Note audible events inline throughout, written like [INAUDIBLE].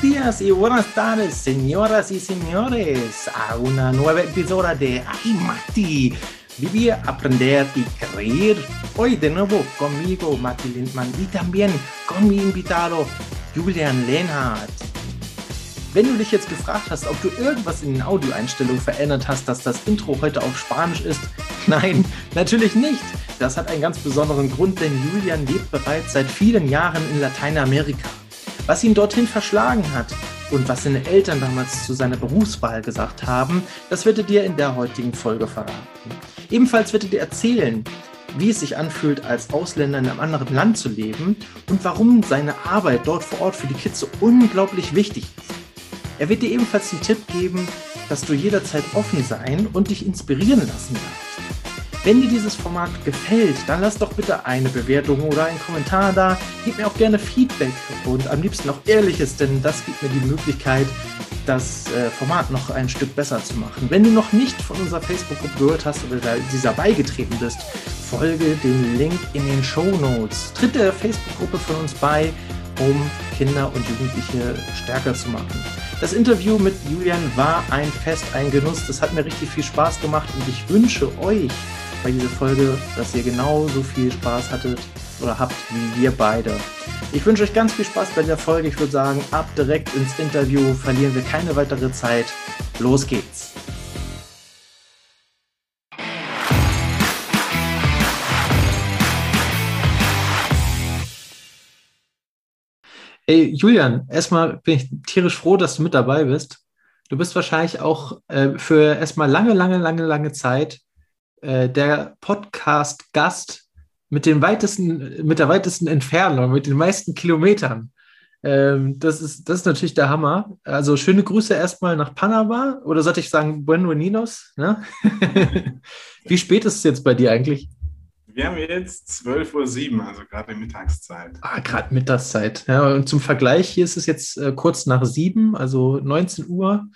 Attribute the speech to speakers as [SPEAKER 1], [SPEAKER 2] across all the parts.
[SPEAKER 1] Buenos días y buenas tardes, señoras y señores, a una nueva episodio de Ay Mati, vivir, aprender y creer. Hoy de nuevo conmigo, Mati Lindmann, y también con mi invitado, Julian Lehnhardt. Wenn du dich jetzt gefragt hast, ob du irgendwas in den Audioeinstellungen verändert hast, dass das Intro heute auf Spanisch ist, [LAUGHS] nein, natürlich nicht. Das hat einen ganz besonderen Grund, denn Julian lebt bereits seit vielen Jahren in Lateinamerika. Was ihn dorthin verschlagen hat und was seine Eltern damals zu seiner Berufswahl gesagt haben, das wird er dir in der heutigen Folge verraten. Ebenfalls wird er dir erzählen, wie es sich anfühlt, als Ausländer in einem anderen Land zu leben und warum seine Arbeit dort vor Ort für die Kids so unglaublich wichtig ist. Er wird dir ebenfalls den Tipp geben, dass du jederzeit offen sein und dich inspirieren lassen darfst. Wenn dir dieses Format gefällt, dann lass doch bitte eine Bewertung oder einen Kommentar da. Gib mir auch gerne Feedback und am liebsten auch ehrliches, denn das gibt mir die Möglichkeit, das äh, Format noch ein Stück besser zu machen. Wenn du noch nicht von unserer Facebook-Gruppe gehört hast oder dieser beigetreten bist, folge dem Link in den Show Notes. Tritt der Facebook-Gruppe von uns bei, um Kinder und Jugendliche stärker zu machen. Das Interview mit Julian war ein Fest, ein Genuss. Das hat mir richtig viel Spaß gemacht und ich wünsche euch bei dieser Folge, dass ihr genauso viel Spaß hattet oder habt wie wir beide. Ich wünsche euch ganz viel Spaß bei der Folge. Ich würde sagen, ab direkt ins Interview. Verlieren wir keine weitere Zeit. Los geht's. Ey, Julian, erstmal bin ich tierisch froh, dass du mit dabei bist. Du bist wahrscheinlich auch äh, für erstmal lange, lange, lange, lange Zeit äh, der Podcast-Gast mit den weitesten, mit der weitesten Entfernung, mit den meisten Kilometern. Ähm, das, ist, das ist natürlich der Hammer. Also schöne Grüße erstmal nach Panama oder sollte ich sagen Buenos ne? [LAUGHS] Wie spät ist es jetzt bei dir eigentlich?
[SPEAKER 2] Wir haben jetzt 12.07 Uhr, also gerade Mittagszeit.
[SPEAKER 1] Ah, gerade Mittagszeit. Ja, und zum Vergleich, hier ist es jetzt äh, kurz nach sieben, also 19 Uhr.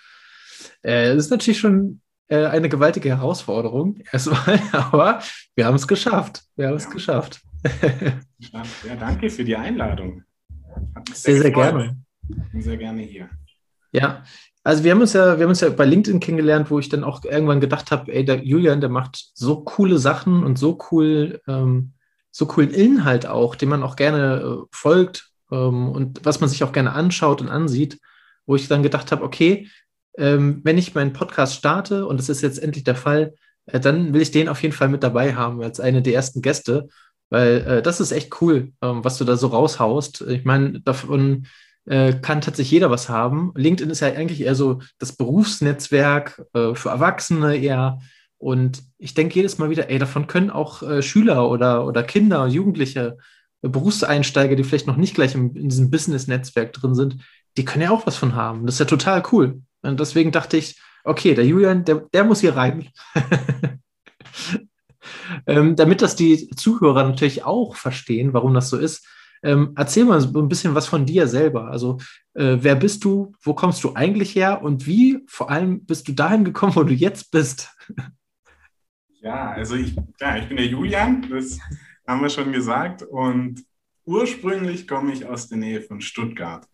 [SPEAKER 1] Äh, das ist natürlich schon äh, eine gewaltige Herausforderung erstmal, [LAUGHS] aber wir haben es geschafft. Wir haben es geschafft.
[SPEAKER 2] ja, danke für die Einladung.
[SPEAKER 1] Sehr, sehr, sehr gerne.
[SPEAKER 2] Bin sehr gerne hier.
[SPEAKER 1] Ja, also wir haben uns ja, wir haben uns ja bei LinkedIn kennengelernt, wo ich dann auch irgendwann gedacht habe, ey, der Julian, der macht so coole Sachen und so cool, ähm, so coolen Inhalt auch, den man auch gerne äh, folgt ähm, und was man sich auch gerne anschaut und ansieht, wo ich dann gedacht habe, okay, ähm, wenn ich meinen Podcast starte, und das ist jetzt endlich der Fall, äh, dann will ich den auf jeden Fall mit dabei haben als eine der ersten Gäste, weil äh, das ist echt cool, ähm, was du da so raushaust. Ich meine, davon äh, kann tatsächlich jeder was haben. LinkedIn ist ja eigentlich eher so das Berufsnetzwerk äh, für Erwachsene eher. Und ich denke jedes Mal wieder, ey, davon können auch äh, Schüler oder, oder Kinder, Jugendliche, äh, Berufseinsteiger, die vielleicht noch nicht gleich im, in diesem Business-Netzwerk drin sind, die können ja auch was von haben. Das ist ja total cool. Und deswegen dachte ich, okay, der Julian, der, der muss hier rein. [LAUGHS] ähm, damit das die Zuhörer natürlich auch verstehen, warum das so ist, ähm, erzähl mal so ein bisschen was von dir selber. Also, äh, wer bist du? Wo kommst du eigentlich her? Und wie vor allem bist du dahin gekommen, wo du jetzt bist? [LAUGHS]
[SPEAKER 2] Ja, also ich, ja, ich bin der Julian, das haben wir schon gesagt. Und ursprünglich komme ich aus der Nähe von Stuttgart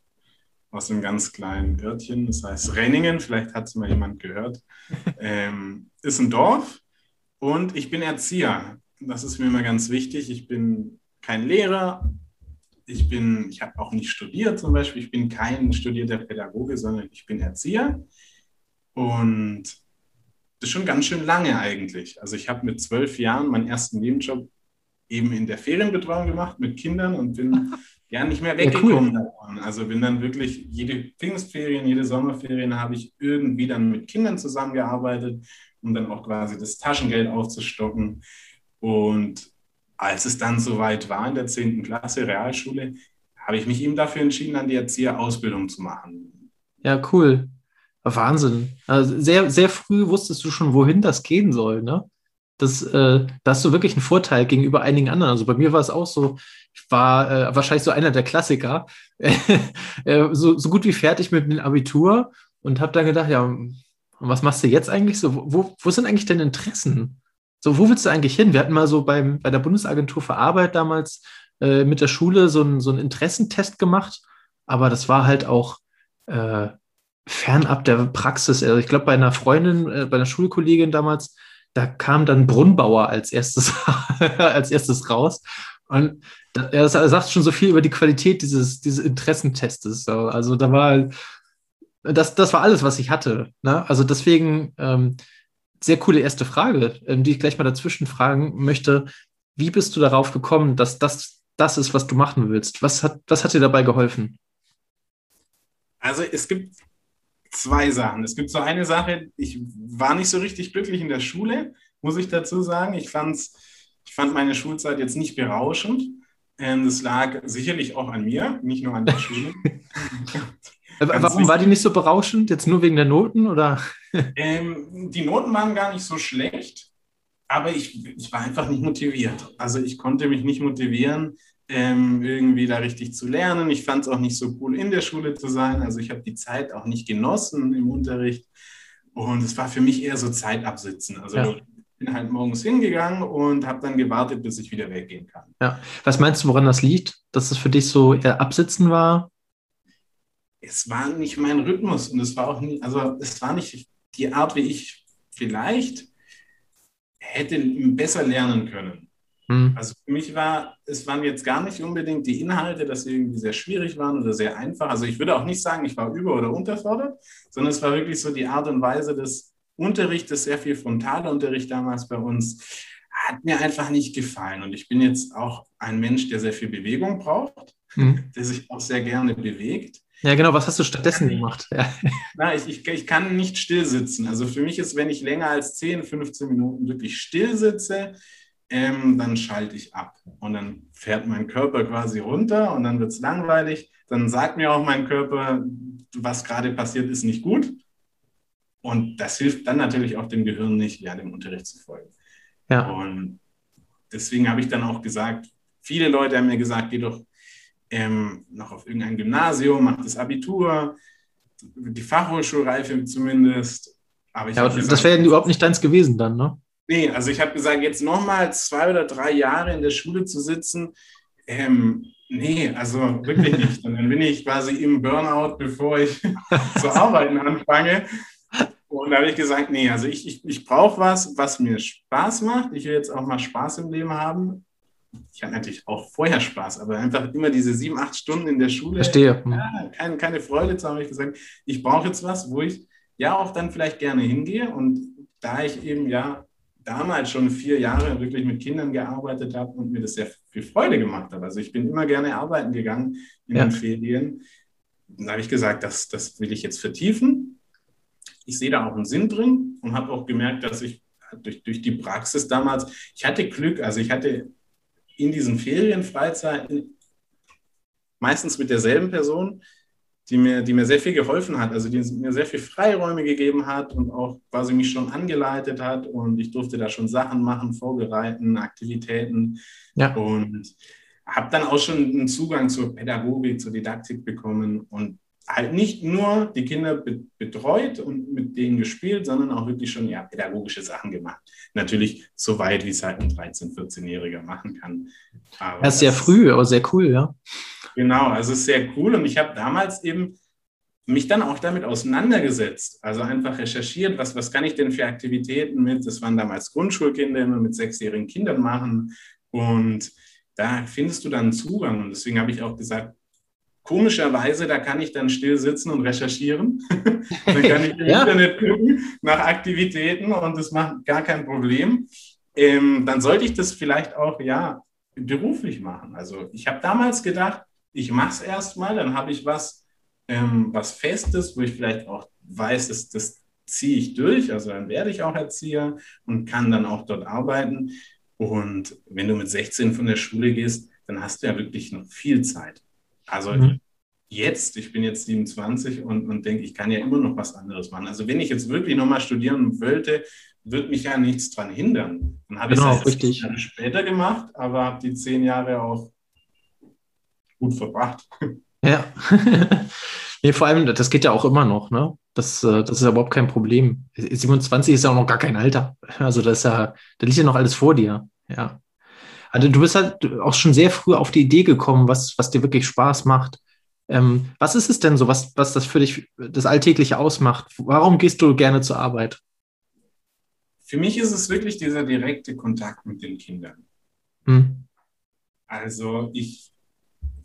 [SPEAKER 2] aus einem ganz kleinen Örtchen, das heißt Renningen, vielleicht hat es mal jemand gehört, [LAUGHS] ähm, ist ein Dorf und ich bin Erzieher. Das ist mir immer ganz wichtig. Ich bin kein Lehrer, ich bin, ich habe auch nicht studiert zum Beispiel, ich bin kein studierter Pädagoge, sondern ich bin Erzieher und das ist schon ganz schön lange eigentlich. Also ich habe mit zwölf Jahren meinen ersten Nebenjob eben in der Ferienbetreuung gemacht mit Kindern und bin [LAUGHS] ja nicht mehr weggekommen ja, cool. Also bin dann wirklich jede Pfingstferien, jede Sommerferien habe ich irgendwie dann mit Kindern zusammengearbeitet, um dann auch quasi das Taschengeld aufzustocken. Und als es dann soweit war in der 10. Klasse Realschule, habe ich mich eben dafür entschieden, an die Erzieherausbildung zu machen.
[SPEAKER 1] Ja, cool. Wahnsinn. Also sehr, sehr früh wusstest du schon, wohin das gehen soll, ne? Das, äh, da hast du wirklich einen Vorteil gegenüber einigen anderen. Also bei mir war es auch so, ich war äh, wahrscheinlich so einer der Klassiker, [LAUGHS] äh, so, so gut wie fertig mit dem Abitur und habe dann gedacht, ja, was machst du jetzt eigentlich so? Wo, wo sind eigentlich deine Interessen? So, wo willst du eigentlich hin? Wir hatten mal so beim, bei der Bundesagentur für Arbeit damals äh, mit der Schule so, ein, so einen Interessentest gemacht, aber das war halt auch äh, fernab der Praxis. Also ich glaube, bei einer Freundin, äh, bei einer Schulkollegin damals, da kam dann Brunnenbauer als erstes, [LAUGHS] als erstes raus. Und er sagt schon so viel über die Qualität dieses, dieses Interessentestes. Also da war das, das war alles, was ich hatte. Ne? Also deswegen ähm, sehr coole erste Frage, ähm, die ich gleich mal dazwischen fragen möchte. Wie bist du darauf gekommen, dass das das ist, was du machen willst? Was hat, was hat dir dabei geholfen?
[SPEAKER 2] Also es gibt zwei Sachen. Es gibt so eine Sache, ich war nicht so richtig glücklich in der Schule, muss ich dazu sagen. Ich, fand's, ich fand meine Schulzeit jetzt nicht berauschend. Ähm, das lag sicherlich auch an mir, nicht nur an der Schule. [LAUGHS] [LAUGHS]
[SPEAKER 1] Warum wichtig. war die nicht so berauschend? Jetzt nur wegen der Noten oder? [LAUGHS]
[SPEAKER 2] Ähm, die Noten waren gar nicht so schlecht, aber ich, ich war einfach nicht motiviert. Also ich konnte mich nicht motivieren, ähm, irgendwie da richtig zu lernen. Ich fand es auch nicht so cool, in der Schule zu sein. Also ich habe die Zeit auch nicht genossen im Unterricht. Und es war für mich eher so Zeit absitzen. Also ja. ich bin halt morgens hingegangen und habe dann gewartet, bis ich wieder weggehen kann.
[SPEAKER 1] Ja. Was meinst du, woran das liegt? Dass es für dich so eher absitzen war?
[SPEAKER 2] Es war nicht mein Rhythmus und es war auch nie, also es war nicht die Art, wie ich vielleicht hätte besser lernen können. Mhm. Also für mich war, es waren jetzt gar nicht unbedingt die Inhalte, dass sie irgendwie sehr schwierig waren oder sehr einfach. Also ich würde auch nicht sagen, ich war über- oder unterfordert, sondern es war wirklich so die Art und Weise des Unterrichtes, sehr viel Frontalunterricht damals bei uns, hat mir einfach nicht gefallen. Und ich bin jetzt auch ein Mensch, der sehr viel Bewegung braucht, mhm. der sich auch sehr gerne bewegt.
[SPEAKER 1] Ja, genau. Was hast du stattdessen gemacht? Ja.
[SPEAKER 2] Na, ich, ich, ich kann nicht still sitzen. Also für mich ist, wenn ich länger als 10, 15 Minuten wirklich still sitze, ähm, dann schalte ich ab. Und dann fährt mein Körper quasi runter und dann wird es langweilig. Dann sagt mir auch mein Körper, was gerade passiert, ist nicht gut. Und das hilft dann natürlich auch dem Gehirn nicht, ja, dem Unterricht zu folgen. Ja. Und deswegen habe ich dann auch gesagt, viele Leute haben mir gesagt, geh doch ähm, noch auf irgendein Gymnasium, mach das Abitur, die Fachhochschulreife zumindest.
[SPEAKER 1] Aber, ja, aber das wäre überhaupt nicht deins gewesen dann, ne?
[SPEAKER 2] Nee, also ich habe gesagt, jetzt nochmal zwei oder drei Jahre in der Schule zu sitzen, ähm, nee, also wirklich nicht. Und dann bin ich quasi im Burnout, bevor ich [LAUGHS] zu arbeiten anfange. Und da habe ich gesagt, nee, also ich, ich, ich brauche was, was mir Spaß macht. Ich will jetzt auch mal Spaß im Leben haben. Ich hatte natürlich auch vorher Spaß, aber einfach immer diese sieben, acht Stunden in der Schule.
[SPEAKER 1] Verstehe.
[SPEAKER 2] Ja, keine, keine Freude zu haben. habe ich gesagt, ich brauche jetzt was, wo ich ja auch dann vielleicht gerne hingehe. Und da ich eben ja damals schon vier Jahre wirklich mit Kindern gearbeitet habe und mir das sehr viel Freude gemacht hat. Also ich bin immer gerne arbeiten gegangen in ja. den Ferien. Da habe ich gesagt, das, das will ich jetzt vertiefen. Ich sehe da auch einen Sinn drin und habe auch gemerkt, dass ich durch, durch die Praxis damals, ich hatte Glück, also ich hatte in diesen Ferienfreizeiten meistens mit derselben Person die mir, die mir sehr viel geholfen hat, also die mir sehr viel Freiräume gegeben hat und auch quasi mich schon angeleitet hat und ich durfte da schon Sachen machen, vorbereiten, Aktivitäten ja. und habe dann auch schon einen Zugang zur Pädagogik, zur Didaktik bekommen und halt nicht nur die Kinder betreut und mit denen gespielt, sondern auch wirklich schon ja, pädagogische Sachen gemacht. Natürlich so weit, wie es halt ein 13-, 14-Jähriger machen kann.
[SPEAKER 1] Aber das ist sehr früh, aber sehr cool, ja.
[SPEAKER 2] Genau, also sehr cool. Und ich habe damals eben mich dann auch damit auseinandergesetzt. Also einfach recherchiert, was, was kann ich denn für Aktivitäten mit, das waren damals Grundschulkinder, immer mit sechsjährigen Kindern machen. Und da findest du dann Zugang. Und deswegen habe ich auch gesagt, komischerweise, da kann ich dann still sitzen und recherchieren. [LAUGHS] dann kann ich im ja. Internet gucken nach Aktivitäten und das macht gar kein Problem. Ähm, dann sollte ich das vielleicht auch, ja, beruflich machen. Also ich habe damals gedacht, ich mache es erstmal, dann habe ich was, ähm, was Festes, wo ich vielleicht auch weiß, dass, das ziehe ich durch, also dann werde ich auch Erzieher und kann dann auch dort arbeiten. Und wenn du mit 16 von der Schule gehst, dann hast du ja wirklich noch viel Zeit. Also mhm. jetzt, ich bin jetzt 27 und, und denke, ich kann ja immer noch was anderes machen. Also wenn ich jetzt wirklich nochmal studieren wollte, wird mich ja nichts daran hindern. Dann habe genau, ich es halt später gemacht, aber habe die zehn Jahre auch gut verbracht.
[SPEAKER 1] Ja. [LAUGHS] nee, vor allem, das geht ja auch immer noch, ne? Das, äh, das ist ja überhaupt kein Problem. 27 ist ja auch noch gar kein Alter. Also das ist ja, da liegt ja noch alles vor dir. Ja. Also du bist halt auch schon sehr früh auf die Idee gekommen, was, was dir wirklich Spaß macht. Ähm, was ist es denn so, was, was das für dich das Alltägliche ausmacht? Warum gehst du gerne zur Arbeit?
[SPEAKER 2] Für mich ist es wirklich dieser direkte Kontakt mit den Kindern. Hm. Also ich,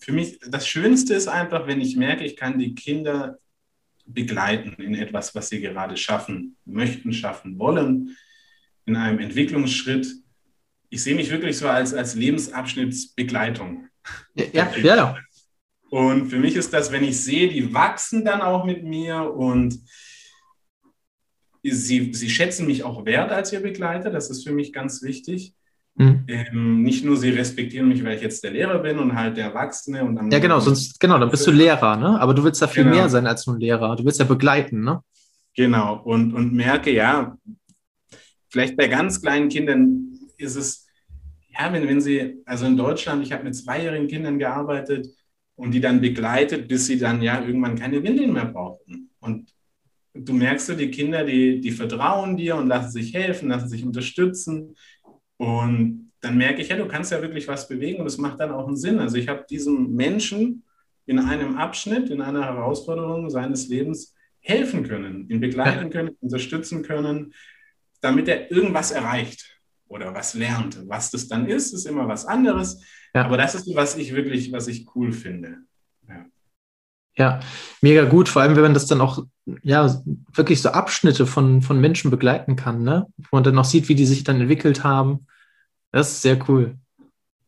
[SPEAKER 2] für mich, das Schönste ist einfach, wenn ich merke, ich kann die Kinder begleiten in etwas, was sie gerade schaffen möchten, schaffen wollen, in einem Entwicklungsschritt. Ich sehe mich wirklich so als, als Lebensabschnittsbegleitung.
[SPEAKER 1] Ja, ja.
[SPEAKER 2] Und für mich ist das, wenn ich sehe, die wachsen dann auch mit mir und sie, sie schätzen mich auch wert als ihr Begleiter, das ist für mich ganz wichtig. Mhm. Ähm, nicht nur sie respektieren mich, weil ich jetzt der Lehrer bin und halt der Erwachsene und.
[SPEAKER 1] Ja, genau, sonst, genau, dann bist du Lehrer, ne? Aber du willst ja viel genau. mehr sein als nur Lehrer. Du willst ja begleiten, ne?
[SPEAKER 2] Genau, und, und merke, ja, vielleicht bei ganz kleinen Kindern ist es, ja, wenn, wenn sie, also in Deutschland, ich habe mit zweijährigen Kindern gearbeitet und die dann begleitet, bis sie dann ja irgendwann keine Windeln mehr brauchten. Und du merkst du, die Kinder, die, die vertrauen dir und lassen sich helfen, lassen sich unterstützen. Und dann merke ich, ja, du kannst ja wirklich was bewegen und es macht dann auch einen Sinn. Also ich habe diesem Menschen in einem Abschnitt, in einer Herausforderung seines Lebens helfen können, ihn begleiten können, unterstützen können, damit er irgendwas erreicht oder was lernt. Was das dann ist, ist immer was anderes. Ja. Aber das ist, was ich wirklich, was ich cool finde. Ja.
[SPEAKER 1] Mega gut, vor allem wenn man das dann auch, ja, wirklich so Abschnitte von, von Menschen begleiten kann, ne? Wo man dann auch sieht, wie die sich dann entwickelt haben. Das ist sehr cool.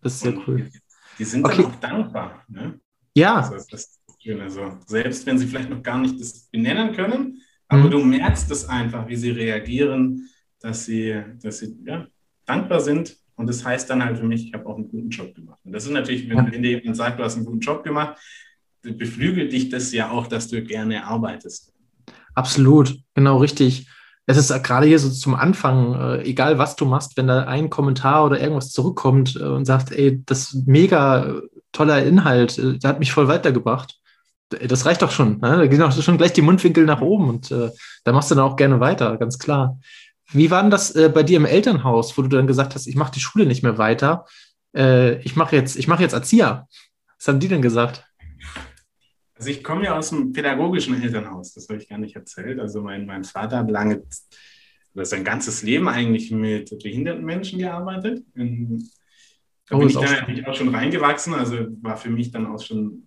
[SPEAKER 1] Das ist sehr cool.
[SPEAKER 2] Die sind okay. dann auch dankbar, ne?
[SPEAKER 1] Ja. Also
[SPEAKER 2] das ist schön. Also, selbst wenn sie vielleicht noch gar nicht das benennen können, aber mhm. du merkst es einfach, wie sie reagieren, dass sie, dass sie ja, dankbar sind. Und das heißt dann halt für mich, ich habe auch einen guten Job gemacht. Und das ist natürlich, wenn, ja. wenn dir jemand sagt, du hast einen guten Job gemacht, beflügelt dich das ja auch, dass du gerne arbeitest.
[SPEAKER 1] Absolut, genau richtig. Es ist gerade hier so zum Anfang, äh, egal was du machst, wenn da ein Kommentar oder irgendwas zurückkommt äh, und sagt, ey, das ist mega toller Inhalt, äh, der hat mich voll weitergebracht. Das reicht doch schon. Ne? Da gehen auch schon gleich die Mundwinkel nach oben und äh, da machst du dann auch gerne weiter, ganz klar. Wie war denn das äh, bei dir im Elternhaus, wo du dann gesagt hast, ich mache die Schule nicht mehr weiter, äh, ich mache jetzt, ich jetzt Erzieher? Was haben die denn gesagt?
[SPEAKER 2] Also ich komme ja aus einem pädagogischen Elternhaus, das habe ich gar nicht erzählt. Also mein, mein Vater hat lange, oder sein ganzes Leben eigentlich mit behinderten Menschen gearbeitet. In, da oh, bin ich dann natürlich auch schon reingewachsen, also war für mich dann auch schon,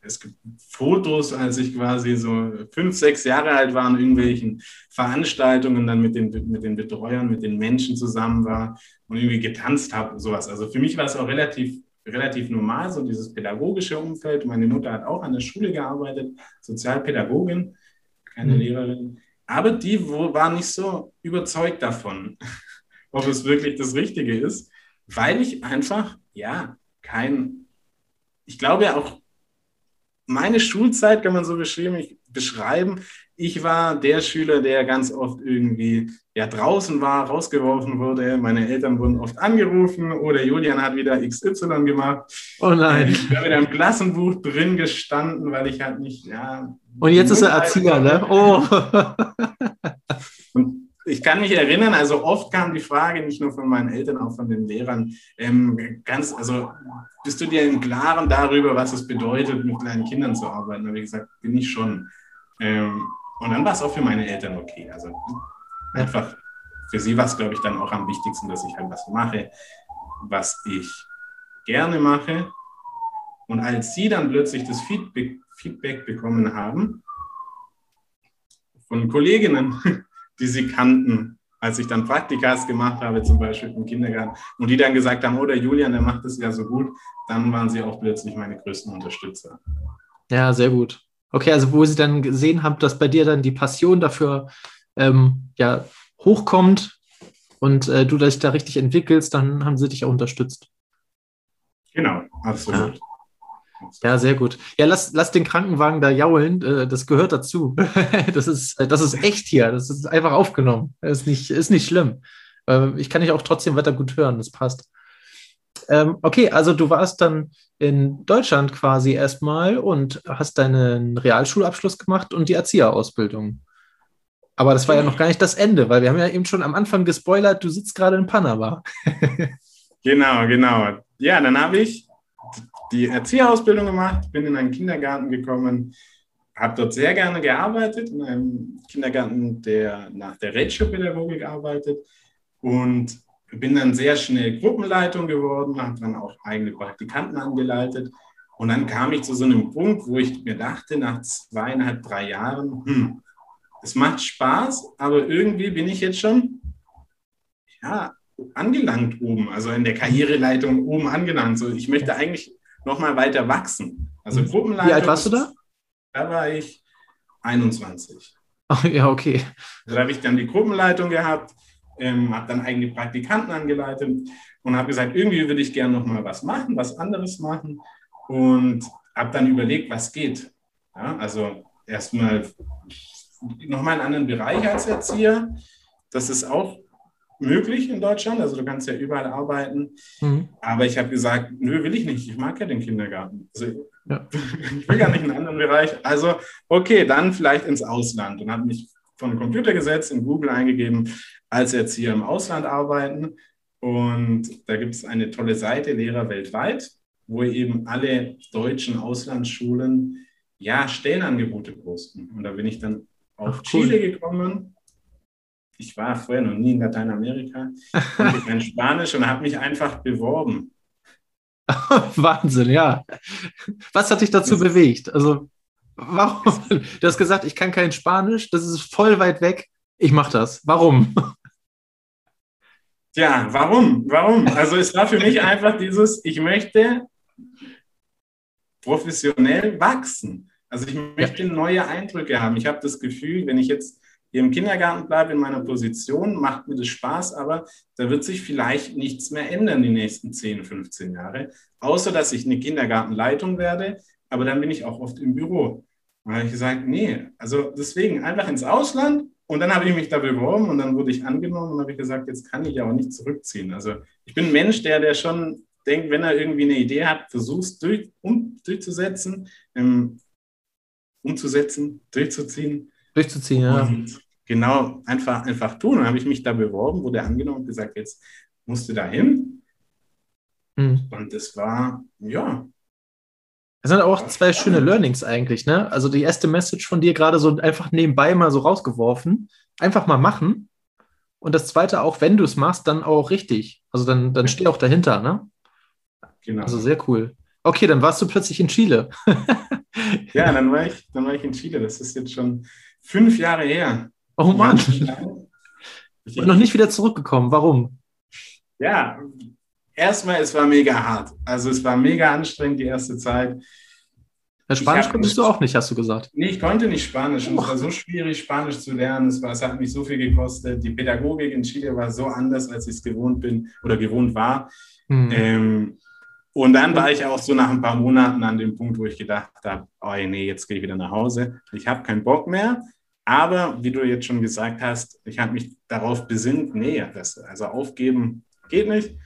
[SPEAKER 2] es gibt Fotos, als ich quasi so fünf, sechs Jahre alt war, an irgendwelchen Veranstaltungen dann mit den, mit den Betreuern, mit den Menschen zusammen war und irgendwie getanzt habe und sowas. Also für mich war es auch relativ relativ normal, so dieses pädagogische Umfeld. Meine Mutter hat auch an der Schule gearbeitet, Sozialpädagogin, keine mhm. Lehrerin. Aber die war nicht so überzeugt davon, [LAUGHS] ob es wirklich das Richtige ist, weil ich einfach, ja, kein, ich glaube ja auch, meine Schulzeit kann man so beschreiben, ich, beschreiben. Ich war der Schüler, der ganz oft irgendwie ja, draußen war, rausgeworfen wurde. Meine Eltern wurden oft angerufen oder Julian hat wieder XY gemacht.
[SPEAKER 1] Oh nein.
[SPEAKER 2] Ich bin wieder im Klassenbuch drin gestanden, weil ich halt nicht, ja.
[SPEAKER 1] Und jetzt ist er Erzieher, ne? Oh.
[SPEAKER 2] Und ich kann mich erinnern, also oft kam die Frage nicht nur von meinen Eltern, auch von den Lehrern, ähm, ganz, also bist du dir im Klaren darüber, was es bedeutet, mit kleinen Kindern zu arbeiten? Da habe ich gesagt, bin ich schon. Ähm, und dann war es auch für meine Eltern okay. Also einfach für sie war es, glaube ich, dann auch am wichtigsten, dass ich halt was mache, was ich gerne mache. Und als sie dann plötzlich das Feedback, Feedback bekommen haben von Kolleginnen, [LAUGHS] die sie kannten, als ich dann Praktikas gemacht habe, zum Beispiel im Kindergarten, und die dann gesagt haben, oh, der Julian, der macht das ja so gut, dann waren sie auch plötzlich meine größten Unterstützer.
[SPEAKER 1] Ja, sehr gut. Okay, also wo sie dann gesehen haben, dass bei dir dann die Passion dafür ähm, ja, hochkommt und äh, du dich da richtig entwickelst, dann haben sie dich auch unterstützt.
[SPEAKER 2] Genau, absolut.
[SPEAKER 1] Ja. ja sehr gut. Ja, lass, lass den Krankenwagen da jaulen, äh, das gehört dazu. [LAUGHS] das, ist, das ist echt hier, das ist einfach aufgenommen. Das ist nicht, ist nicht schlimm. Äh, ich kann dich auch trotzdem weiter gut hören, das passt. Ähm, okay, also du warst dann in Deutschland quasi erstmal und hast deinen Realschulabschluss gemacht und die Erzieherausbildung. Aber das war ja noch gar nicht das Ende, weil wir haben ja eben schon am Anfang gespoilert, du sitzt gerade in Panama. [LAUGHS]
[SPEAKER 2] genau, genau. Ja, dann habe ich die Erzieherausbildung gemacht, bin in einen Kindergarten gekommen, habe dort sehr gerne gearbeitet, in einem Kindergarten, der nach der Rätselpädagogik arbeitet und bin dann sehr schnell Gruppenleitung geworden, habe dann auch eigene Praktikanten angeleitet. Und dann kam ich zu so einem Punkt, wo ich mir dachte, nach zweieinhalb, drei Jahren, hm, es macht Spaß, aber irgendwie bin ich jetzt schon ja, angelangt oben, also in der Karriereleitung oben angelangt. So, ich möchte eigentlich noch mal weiter wachsen. Also
[SPEAKER 1] Gruppenleitung. Wie alt warst du da?
[SPEAKER 2] Da war ich 21.
[SPEAKER 1] Ach, [LAUGHS] ja, okay.
[SPEAKER 2] Da habe ich dann die Gruppenleitung gehabt, ähm, habe dann eigene Praktikanten angeleitet und habe gesagt, irgendwie würde ich gerne noch mal was machen, was anderes machen und habe dann überlegt, was geht. Ja, also erstmal nochmal einen anderen Bereich als Erzieher. Das ist auch möglich in Deutschland. Also du kannst ja überall arbeiten. Mhm. Aber ich habe gesagt, nö, will ich nicht. Ich mag ja den Kindergarten. Also, ja. [LAUGHS] ich will gar nicht in einen anderen Bereich. Also okay, dann vielleicht ins Ausland und habe mich von den Computer gesetzt, in Google eingegeben, als Erzieher im Ausland arbeiten. Und da gibt es eine tolle Seite, Lehrer weltweit, wo eben alle deutschen Auslandsschulen ja Stellenangebote posten. Und da bin ich dann auf Ach, cool. Chile gekommen. Ich war vorher noch nie in Lateinamerika, [LAUGHS] konnte kein Spanisch und habe mich einfach beworben. [LAUGHS]
[SPEAKER 1] Wahnsinn, ja. Was hat dich dazu das bewegt? Also, warum? [LAUGHS] Du hast gesagt, ich kann kein Spanisch, das ist voll weit weg. Ich mache das. Warum?
[SPEAKER 2] Ja, warum? Warum? Also es war für mich einfach dieses, ich möchte professionell wachsen. Also ich möchte neue Eindrücke haben. Ich habe das Gefühl, wenn ich jetzt hier im Kindergarten bleibe, in meiner Position, macht mir das Spaß, aber da wird sich vielleicht nichts mehr ändern die nächsten 10, 15 Jahre, außer dass ich eine Kindergartenleitung werde, aber dann bin ich auch oft im Büro. Da habe ich gesagt, nee, also deswegen einfach ins Ausland und dann habe ich mich da beworben und dann wurde ich angenommen und habe ich gesagt, jetzt kann ich ja auch nicht zurückziehen. Also ich bin ein Mensch, der, der schon denkt, wenn er irgendwie eine Idee hat, versucht durch, um, durchzusetzen. Ähm, umzusetzen, durchzuziehen.
[SPEAKER 1] Durchzuziehen, ja. Und
[SPEAKER 2] genau, einfach, einfach tun. Dann habe ich mich da beworben, wurde angenommen und gesagt, jetzt musst du da hin. Mhm. Und das war, ja.
[SPEAKER 1] Es sind auch zwei schöne Learnings eigentlich, ne? Also die erste Message von dir gerade so einfach nebenbei mal so rausgeworfen. Einfach mal machen. Und das zweite auch, wenn du es machst, dann auch richtig. Also dann, dann steh auch dahinter, ne? Genau. Also sehr cool. Okay, dann warst du plötzlich in Chile. [LAUGHS]
[SPEAKER 2] ja, dann war, ich, dann war ich in Chile. Das ist jetzt schon fünf Jahre her.
[SPEAKER 1] Oh Mann. Und noch nicht wieder zurückgekommen. Warum?
[SPEAKER 2] Ja, erstmal, es war mega hart. Also es war mega anstrengend die erste Zeit.
[SPEAKER 1] Ja, Spanisch konntest du auch nicht, hast du gesagt.
[SPEAKER 2] Nee, ich konnte nicht Spanisch. Und es war so schwierig, Spanisch zu lernen. Es, war, es hat mich so viel gekostet. Die Pädagogik in Chile war so anders, als ich es gewohnt bin oder gewohnt war. Hm. Ähm, und dann war ich auch so nach ein paar Monaten an dem Punkt, wo ich gedacht habe, oh nee, jetzt gehe ich wieder nach Hause. Ich habe keinen Bock mehr. Aber wie du jetzt schon gesagt hast, ich habe mich darauf besinnt, nee, das, also aufgeben geht nicht.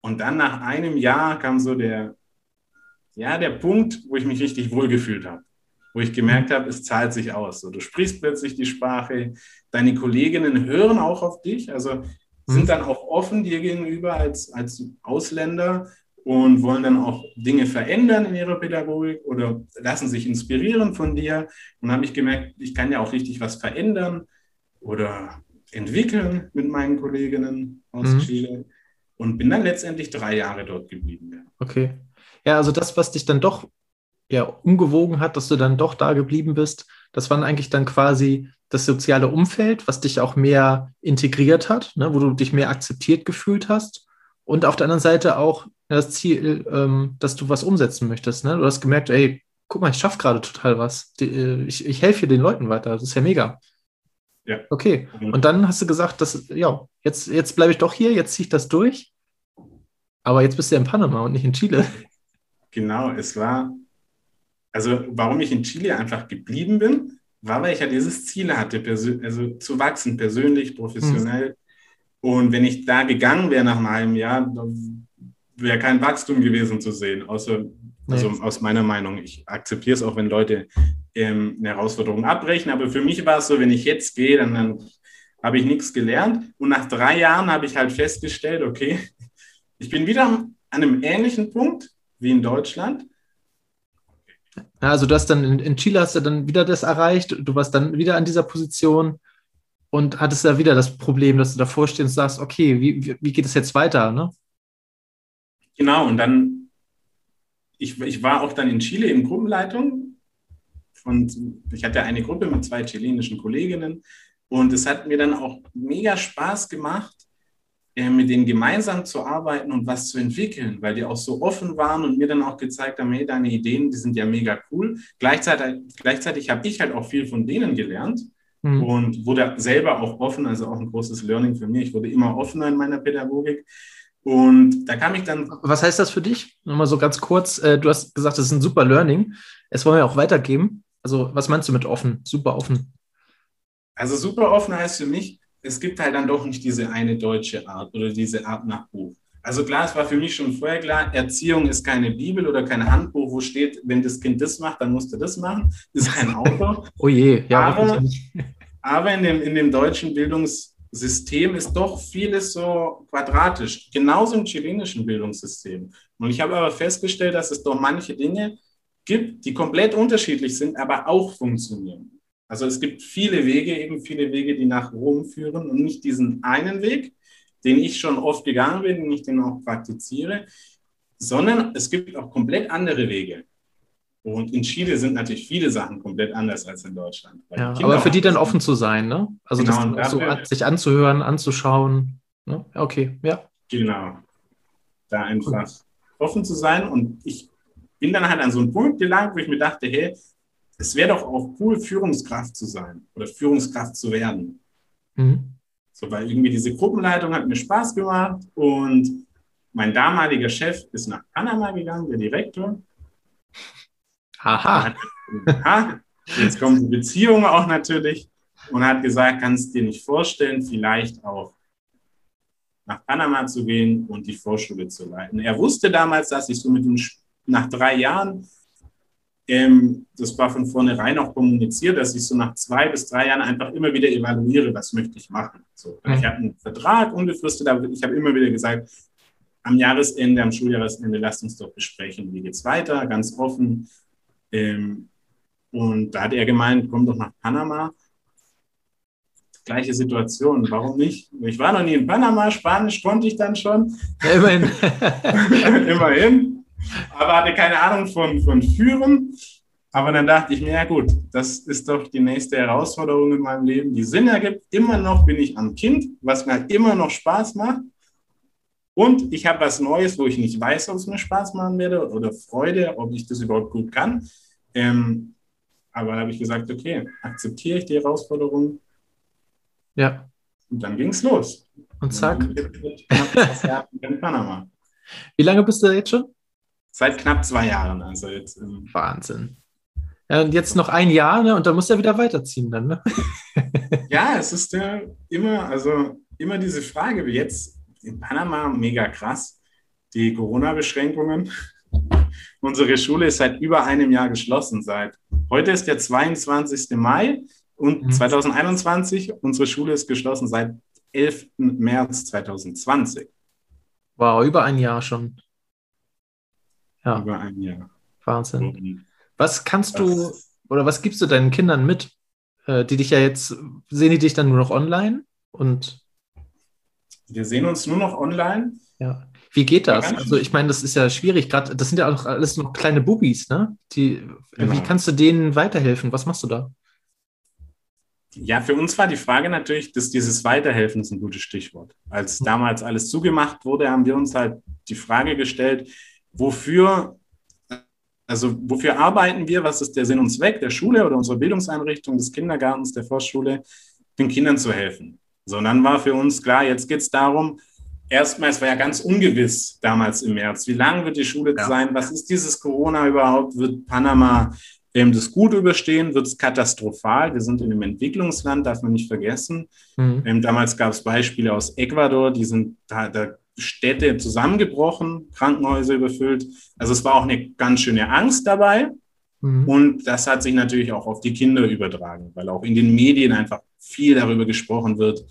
[SPEAKER 2] Und dann nach einem Jahr kam so der, ja, der Punkt, wo ich mich richtig wohlgefühlt habe, wo ich gemerkt habe, es zahlt sich aus. So, du sprichst plötzlich die Sprache, deine Kolleginnen hören auch auf dich, also sind mhm. dann auch offen dir gegenüber als, als Ausländer und wollen dann auch Dinge verändern in ihrer Pädagogik oder lassen sich inspirieren von dir. Und habe ich gemerkt, ich kann ja auch richtig was verändern oder entwickeln mit meinen Kolleginnen aus mhm. Chile und bin dann letztendlich drei Jahre dort geblieben.
[SPEAKER 1] Okay. Ja, also das, was dich dann doch ja, umgewogen hat, dass du dann doch da geblieben bist, das war eigentlich dann quasi das soziale Umfeld, was dich auch mehr integriert hat, ne, wo du dich mehr akzeptiert gefühlt hast. Und auf der anderen Seite auch das Ziel, ähm, dass du was umsetzen möchtest. Ne? Du hast gemerkt, ey, guck mal, ich schaffe gerade total was. Die, äh, ich, ich helfe hier den Leuten weiter. Das ist ja mega. Ja. Okay. Mhm. Und dann hast du gesagt, dass, ja, jetzt, jetzt bleibe ich doch hier, jetzt ziehe ich das durch. Aber jetzt bist du ja in Panama und nicht in Chile. [LAUGHS]
[SPEAKER 2] Genau, es war, also warum ich in Chile einfach geblieben bin, war, weil ich ja dieses Ziel hatte, also zu wachsen, persönlich, professionell. Mhm. Und wenn ich da gegangen wäre nach einem halben Jahr, wäre kein Wachstum gewesen zu sehen, außer also nee. aus meiner Meinung. Ich akzeptiere es auch, wenn Leute ähm, eine Herausforderung abbrechen, aber für mich war es so, wenn ich jetzt gehe, dann, dann habe ich nichts gelernt. Und nach drei Jahren habe ich halt festgestellt, okay, [LAUGHS] ich bin wieder an einem ähnlichen Punkt, wie in Deutschland.
[SPEAKER 1] Also du hast dann in, in Chile hast du dann wieder das erreicht, du warst dann wieder an dieser Position und hattest da wieder das Problem, dass du davor stehst und sagst, okay, wie, wie, wie geht es jetzt weiter? Ne?
[SPEAKER 2] Genau, und dann, ich, ich war auch dann in Chile in Gruppenleitung und ich hatte eine Gruppe mit zwei chilenischen Kolleginnen und es hat mir dann auch mega Spaß gemacht, äh, mit denen gemeinsam zu arbeiten und was zu entwickeln, weil die auch so offen waren und mir dann auch gezeigt haben, hey, deine Ideen, die sind ja mega cool. Gleichzeitig, gleichzeitig habe ich halt auch viel von denen gelernt mhm. und wurde selber auch offen, also auch ein großes Learning für mich. Ich wurde immer offener in meiner Pädagogik. Und da kam ich dann.
[SPEAKER 1] Was heißt das für dich? Nochmal so ganz kurz. Äh, du hast gesagt, das ist ein super Learning. Es wollen wir auch weitergeben. Also, was meinst du mit offen? Super offen.
[SPEAKER 2] Also, super offen heißt für mich, es gibt halt dann doch nicht diese eine deutsche Art oder diese Art nach Buch. Also klar, es war für mich schon vorher klar, Erziehung ist keine Bibel oder kein Handbuch, wo steht, wenn das Kind das macht, dann musst du das machen. Das ist kein Auto. [LAUGHS]
[SPEAKER 1] oh je,
[SPEAKER 2] ja. Aber, aber in, dem, in dem deutschen Bildungssystem ist doch vieles so quadratisch, genauso im chilenischen Bildungssystem. Und ich habe aber festgestellt, dass es doch manche Dinge gibt, die komplett unterschiedlich sind, aber auch funktionieren. Also es gibt viele Wege, eben viele Wege, die nach Rom führen und nicht diesen einen Weg, den ich schon oft gegangen bin, den ich den auch praktiziere, sondern es gibt auch komplett andere Wege. Und in Chile sind natürlich viele Sachen komplett anders als in Deutschland.
[SPEAKER 1] Ja, aber für die dann offen zu sein, ne? Also genau, das so an, sich anzuhören, anzuschauen. Ne? Okay, ja.
[SPEAKER 2] Genau. Da einfach Gut. offen zu sein. Und ich bin dann halt an so einen Punkt gelangt, wo ich mir dachte, hey, es wäre doch auch cool, Führungskraft zu sein oder Führungskraft zu werden. Mhm. So, weil irgendwie diese Gruppenleitung hat mir Spaß gemacht und mein damaliger Chef ist nach Panama gegangen, der Direktor.
[SPEAKER 1] Haha.
[SPEAKER 2] Ha, jetzt kommt die Beziehung auch natürlich und hat gesagt, kannst dir nicht vorstellen, vielleicht auch nach Panama zu gehen und die Vorschule zu leiten. Er wusste damals, dass ich so mit ihm nach drei Jahren ähm, das war von vornherein auch kommuniziert, dass ich so nach zwei bis drei Jahren einfach immer wieder evaluiere, was möchte ich machen. So, mhm. Ich habe einen Vertrag unbefristet, aber ich habe immer wieder gesagt, am Jahresende, am Schuljahresende, lasst uns doch besprechen, wie geht es weiter, ganz offen. Ähm, und da hat er gemeint, komm doch nach Panama. Gleiche Situation, warum nicht? Ich war noch nie in Panama, Spanisch konnte ich dann schon.
[SPEAKER 1] Ja, immerhin. [LAUGHS]
[SPEAKER 2] immerhin aber hatte keine Ahnung von, von Führen. Aber dann dachte ich mir, ja gut, das ist doch die nächste Herausforderung in meinem Leben, die Sinn ergibt. Immer noch bin ich am Kind, was mir halt immer noch Spaß macht. Und ich habe was Neues, wo ich nicht weiß, ob es mir Spaß machen werde oder Freude, ob ich das überhaupt gut kann. Ähm, aber da habe ich gesagt, okay, akzeptiere ich die Herausforderung.
[SPEAKER 1] Ja.
[SPEAKER 2] Und dann ging es los.
[SPEAKER 1] Und zack. Und in Panama. Wie lange bist du jetzt schon?
[SPEAKER 2] Seit knapp zwei Jahren. Also jetzt,
[SPEAKER 1] ähm Wahnsinn. Ja, und jetzt noch ein Jahr, ne? Und dann muss er wieder weiterziehen dann, ne?
[SPEAKER 2] ja, es ist ja immer, also immer diese Frage, wie jetzt in Panama, mega krass, die Corona-Beschränkungen. [LAUGHS] Unsere Schule ist seit über einem Jahr geschlossen. Seit heute ist der 22. Mai und mhm. 2021. Unsere Schule ist geschlossen seit 11. März 2020.
[SPEAKER 1] Wow, über ein Jahr schon.
[SPEAKER 2] Ja. Über ein Jahr.
[SPEAKER 1] Wahnsinn. Und was kannst du oder was gibst du deinen Kindern mit? Äh, die dich ja jetzt, sehen die dich dann nur noch online? Und
[SPEAKER 2] wir sehen uns nur noch online.
[SPEAKER 1] Ja. Wie geht das? Also ich meine, das ist ja schwierig, gerade, das sind ja auch alles noch kleine Bubis, ne? Die, genau. Wie kannst du denen weiterhelfen? Was machst du da?
[SPEAKER 2] Ja, für uns war die Frage natürlich, dass dieses Weiterhelfen ist ein gutes Stichwort. Als hm. damals alles zugemacht wurde, haben wir uns halt die Frage gestellt, wofür, also wofür arbeiten wir, was ist der Sinn und Zweck der Schule oder unserer Bildungseinrichtung, des Kindergartens, der Vorschule, den Kindern zu helfen. So, und dann war für uns klar, jetzt geht es darum, erstmal, es war ja ganz ungewiss damals im März, wie lange wird die Schule ja. sein, was ist dieses Corona überhaupt, wird Panama ähm, das gut überstehen, wird es katastrophal. Wir sind in einem Entwicklungsland, darf man nicht vergessen. Mhm. Ähm, damals gab es Beispiele aus Ecuador, die sind da, da Städte zusammengebrochen, Krankenhäuser überfüllt. Also es war auch eine ganz schöne Angst dabei. Mhm. Und das hat sich natürlich auch auf die Kinder übertragen, weil auch in den Medien einfach viel darüber gesprochen wird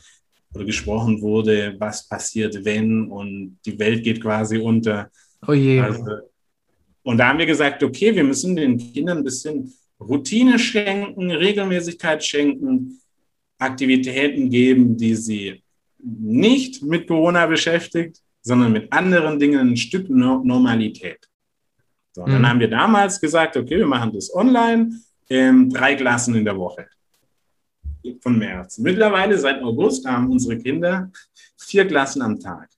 [SPEAKER 2] oder gesprochen wurde, was passiert, wenn und die Welt geht quasi unter.
[SPEAKER 1] Oh je.
[SPEAKER 2] Also Und da haben wir gesagt, okay, wir müssen den Kindern ein bisschen Routine schenken, Regelmäßigkeit schenken, Aktivitäten geben, die sie nicht mit Corona beschäftigt, sondern mit anderen Dingen, ein Stück Normalität. So, mhm. Dann haben wir damals gesagt, okay, wir machen das online, ähm, drei Klassen in der Woche von März. Mittlerweile seit August haben unsere Kinder vier Klassen am Tag.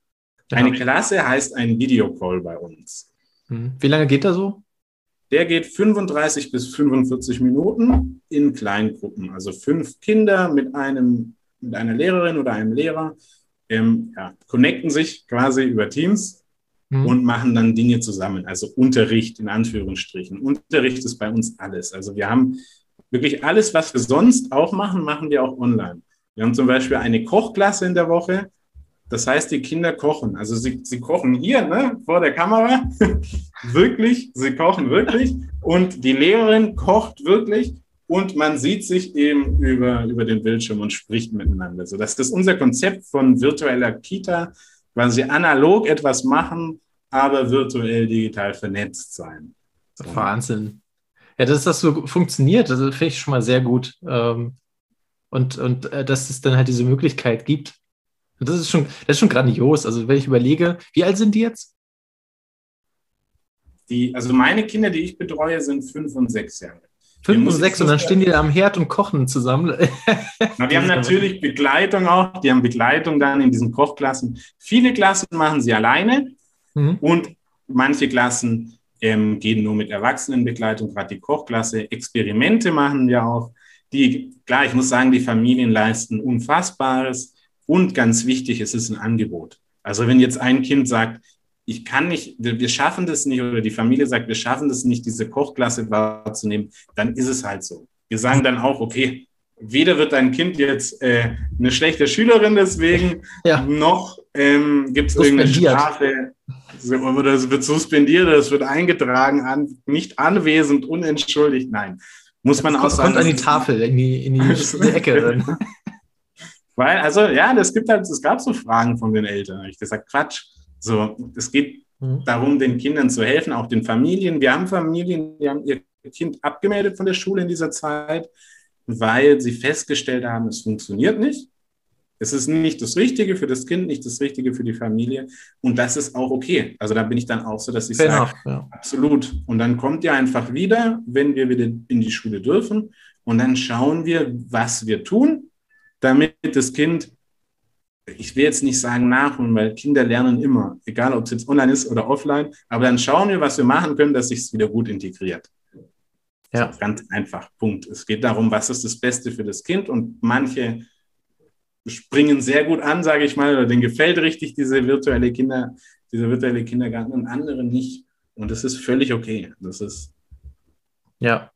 [SPEAKER 2] Eine Klasse heißt ein Videocall bei uns.
[SPEAKER 1] Mhm. Wie lange geht er so?
[SPEAKER 2] Der geht 35 bis 45 Minuten in Kleingruppen. Also fünf Kinder mit einem, mit einer Lehrerin oder einem Lehrer ähm, ja, connecten sich quasi über Teams mhm. und machen dann Dinge zusammen. Also Unterricht in Anführungsstrichen. Unterricht ist bei uns alles. Also wir haben wirklich alles, was wir sonst auch machen, machen wir auch online. Wir haben zum Beispiel eine Kochklasse in der Woche. Das heißt, die Kinder kochen. Also sie, sie kochen hier ne, vor der Kamera. [LAUGHS] wirklich, sie kochen wirklich. Und die Lehrerin kocht wirklich. Und man sieht sich eben über, über den Bildschirm und spricht miteinander. So, das ist unser Konzept von virtueller Kita, quasi analog etwas machen, aber virtuell digital vernetzt sein.
[SPEAKER 1] Wahnsinn. Ja, dass das so funktioniert, das finde ich schon mal sehr gut. Ähm, und und äh, dass es dann halt diese Möglichkeit gibt, und das ist schon, das ist schon grandios. Also wenn ich überlege, wie alt sind die jetzt?
[SPEAKER 2] Die, also meine Kinder, die ich betreue, sind fünf und sechs Jahre.
[SPEAKER 1] Fünf und sechs und dann stehen die da am Herd und kochen zusammen. [LAUGHS]
[SPEAKER 2] Na, die haben natürlich Begleitung auch. Die haben Begleitung dann in diesen Kochklassen. Viele Klassen machen sie alleine mhm. und manche Klassen ähm, gehen nur mit Erwachsenenbegleitung, gerade die Kochklasse. Experimente machen wir auch. Die, klar, ich muss sagen, die Familien leisten Unfassbares. Und ganz wichtig, es ist ein Angebot. Also wenn jetzt ein Kind sagt, ich kann nicht, wir, schaffen das nicht, oder die Familie sagt, wir schaffen das nicht, diese Kochklasse wahrzunehmen, dann ist es halt so. Wir sagen dann auch, okay, weder wird dein Kind jetzt äh, eine schlechte Schülerin deswegen, ja. noch ähm, gibt es irgendeine Strafe oder es wird suspendiert es wird eingetragen, an, nicht anwesend, unentschuldigt. Nein, muss man auch
[SPEAKER 1] sagen. Kommt an die Tafel, in die, in die [LAUGHS] Ecke.
[SPEAKER 2] Weil, also ja, es gibt halt, es gab so Fragen von den Eltern. Ich gesagt, Quatsch. So, es geht mhm. darum, den Kindern zu helfen, auch den Familien. Wir haben Familien, die haben ihr Kind abgemeldet von der Schule in dieser Zeit, weil sie festgestellt haben, es funktioniert nicht. Es ist nicht das Richtige für das Kind, nicht das Richtige für die Familie. Und das ist auch okay. Also da bin ich dann auch so, dass ich sage, ja. absolut. Und dann kommt ihr einfach wieder, wenn wir wieder in die Schule dürfen. Und dann schauen wir, was wir tun damit das Kind, ich will jetzt nicht sagen nachholen, weil Kinder lernen immer, egal ob es jetzt online ist oder offline, aber dann schauen wir, was wir machen können, dass sich es wieder gut integriert. Ja. Ganz einfach, Punkt. Es geht darum, was ist das Beste für das Kind und manche springen sehr gut an, sage ich mal, oder denen gefällt richtig diese virtuelle Kinder, dieser virtuelle Kindergarten und andere nicht. Und das ist völlig okay. Das ist.
[SPEAKER 1] Ja.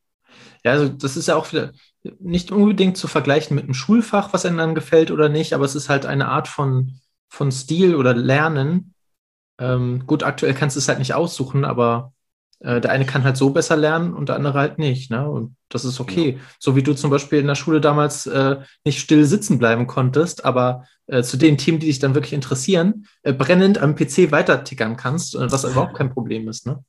[SPEAKER 1] Ja, also das ist ja auch wieder, nicht unbedingt zu vergleichen mit einem Schulfach, was einem dann gefällt oder nicht, aber es ist halt eine Art von, von Stil oder Lernen. Ähm, gut, aktuell kannst du es halt nicht aussuchen, aber äh, der eine kann halt so besser lernen und der andere halt nicht. Ne? Und das ist okay. Ja. So wie du zum Beispiel in der Schule damals äh, nicht still sitzen bleiben konntest, aber äh, zu den Themen, die dich dann wirklich interessieren, äh, brennend am PC weiter tickern kannst, äh, was [LAUGHS] überhaupt kein Problem ist. Ne?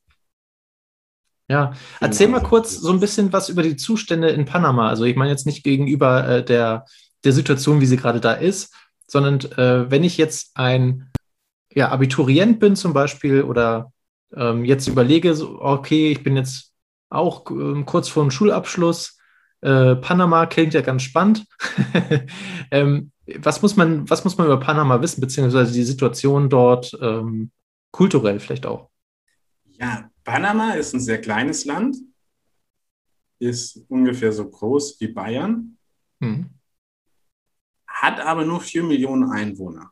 [SPEAKER 1] Ja, erzähl mal kurz so ein bisschen was über die Zustände in Panama. Also ich meine jetzt nicht gegenüber äh, der, der Situation, wie sie gerade da ist, sondern äh, wenn ich jetzt ein ja, Abiturient bin zum Beispiel oder ähm, jetzt überlege, okay, ich bin jetzt auch äh, kurz vor dem Schulabschluss, äh, Panama klingt ja ganz spannend. [LAUGHS] ähm, was, muss man, was muss man über Panama wissen, beziehungsweise die Situation dort ähm, kulturell vielleicht auch?
[SPEAKER 2] Ja, Panama ist ein sehr kleines Land, ist ungefähr so groß wie Bayern, hm. hat aber nur 4 Millionen Einwohner.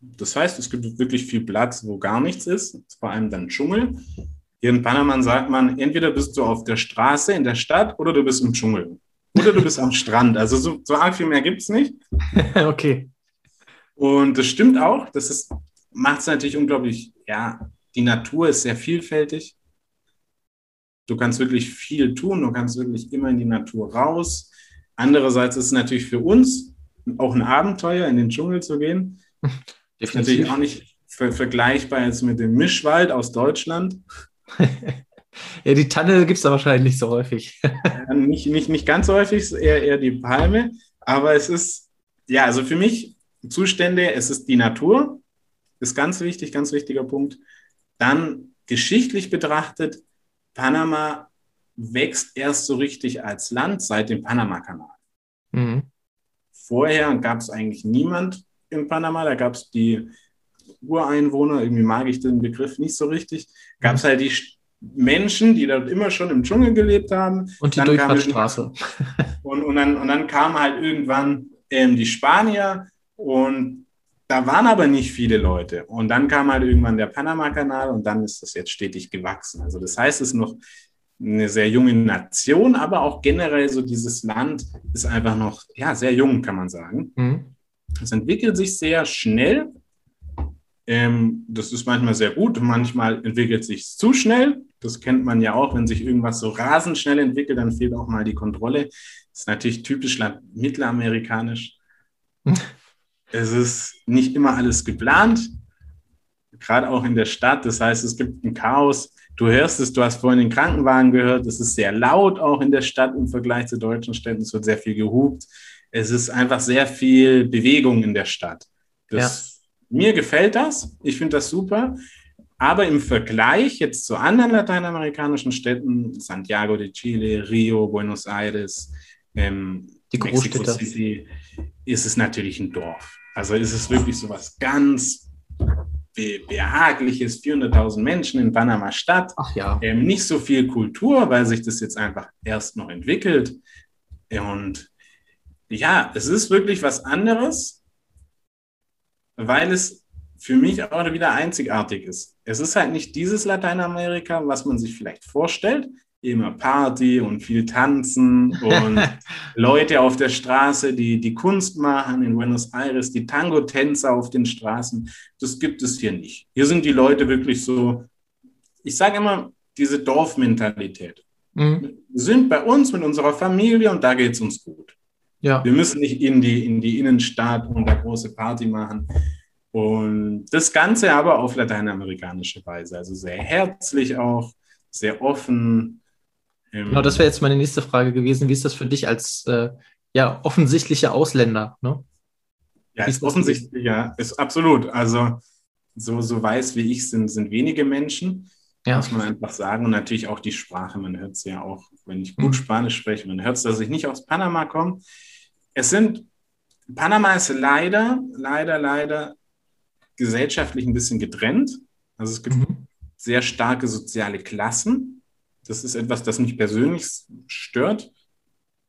[SPEAKER 2] Das heißt, es gibt wirklich viel Platz, wo gar nichts ist, vor allem dann Dschungel. Hier in Panama sagt man, entweder bist du auf der Straße in der Stadt oder du bist im Dschungel. Oder du bist am Strand. Also so, so arg viel mehr gibt es nicht. [LAUGHS]
[SPEAKER 1] okay.
[SPEAKER 2] Und das stimmt auch. Das macht es natürlich unglaublich, ja, die Natur ist sehr vielfältig. Du kannst wirklich viel tun, du kannst wirklich immer in die Natur raus. Andererseits ist es natürlich für uns auch ein Abenteuer, in den Dschungel zu gehen. [LAUGHS] Definitiv. Natürlich auch nicht ver vergleichbar jetzt mit dem Mischwald aus Deutschland. [LAUGHS]
[SPEAKER 1] Ja, die Tanne gibt es da wahrscheinlich nicht so häufig.
[SPEAKER 2] nicht, nicht, nicht ganz so häufig, eher, eher die Palme. Aber es ist, ja, also für mich Zustände, es ist die Natur, ist ganz wichtig, ganz wichtiger Punkt. Dann geschichtlich betrachtet, Panama wächst erst so richtig als Land seit dem Panama-Kanal. Mhm. Vorher gab es eigentlich niemand in Panama, da gab es die Ureinwohner, irgendwie mag ich den Begriff nicht so richtig, gab es halt die Menschen, die dort immer schon im Dschungel gelebt haben.
[SPEAKER 1] Und die Durchfahrtsstraße. [LAUGHS]
[SPEAKER 2] Und, und, dann, und dann kamen halt irgendwann ähm, die Spanier und da waren aber nicht viele Leute. Und dann kam halt irgendwann der Panama-Kanal und dann ist das jetzt stetig gewachsen. Also das heißt, es ist noch eine sehr junge Nation, aber auch generell so dieses Land ist einfach noch ja, sehr jung, kann man sagen. Mhm. Es entwickelt sich sehr schnell. Ähm, das ist manchmal sehr gut, manchmal entwickelt sich zu schnell. Das kennt man ja auch, wenn sich irgendwas so rasend schnell entwickelt, dann fehlt auch mal die Kontrolle. Das ist natürlich typisch mittelamerikanisch. [LAUGHS] Es ist nicht immer alles geplant, gerade auch in der Stadt. Das heißt, es gibt ein Chaos. Du hörst es, du hast vorhin den Krankenwagen gehört. Es ist sehr laut auch in der Stadt im Vergleich zu deutschen Städten. Es wird sehr viel gehupt. Es ist einfach sehr viel Bewegung in der Stadt. Das, ja. Mir gefällt das. Ich finde das super. Aber im Vergleich jetzt zu anderen lateinamerikanischen Städten, Santiago de Chile, Rio, Buenos Aires, ähm,
[SPEAKER 1] die City,
[SPEAKER 2] ist es natürlich ein Dorf. Also ist es wirklich so was ganz behagliches, 400.000 Menschen in Panama Stadt.
[SPEAKER 1] Ach ja.
[SPEAKER 2] Ähm, nicht so viel Kultur, weil sich das jetzt einfach erst noch entwickelt. Und ja, es ist wirklich was anderes, weil es für mich auch wieder einzigartig ist. Es ist halt nicht dieses Lateinamerika, was man sich vielleicht vorstellt, immer Party und viel Tanzen und [LAUGHS] Leute auf der Straße, die die Kunst machen in Buenos Aires, die Tango-Tänzer auf den Straßen. Das gibt es hier nicht. Hier sind die Leute wirklich so, ich sage immer, diese Dorfmentalität. Mhm. Sind bei uns mit unserer Familie und da geht es uns gut. Ja. Wir müssen nicht in die, in die Innenstadt und da große Party machen. Und das Ganze aber auf lateinamerikanische Weise. Also sehr herzlich auch, sehr offen,
[SPEAKER 1] ähm, genau, das wäre jetzt meine nächste Frage gewesen. Wie ist das für dich als äh, ja, offensichtlicher Ausländer? Ne?
[SPEAKER 2] Ja, ist offensichtlich, ja, ist absolut. Also so, so weiß wie ich sind, sind wenige Menschen, ja. muss man einfach sagen. Und natürlich auch die Sprache, man hört es ja auch, wenn ich gut mhm. Spanisch spreche, man hört es, dass ich nicht aus Panama komme. Es sind, Panama ist leider, leider, leider gesellschaftlich ein bisschen getrennt. Also es gibt mhm. sehr starke soziale Klassen. Das ist etwas, das mich persönlich stört,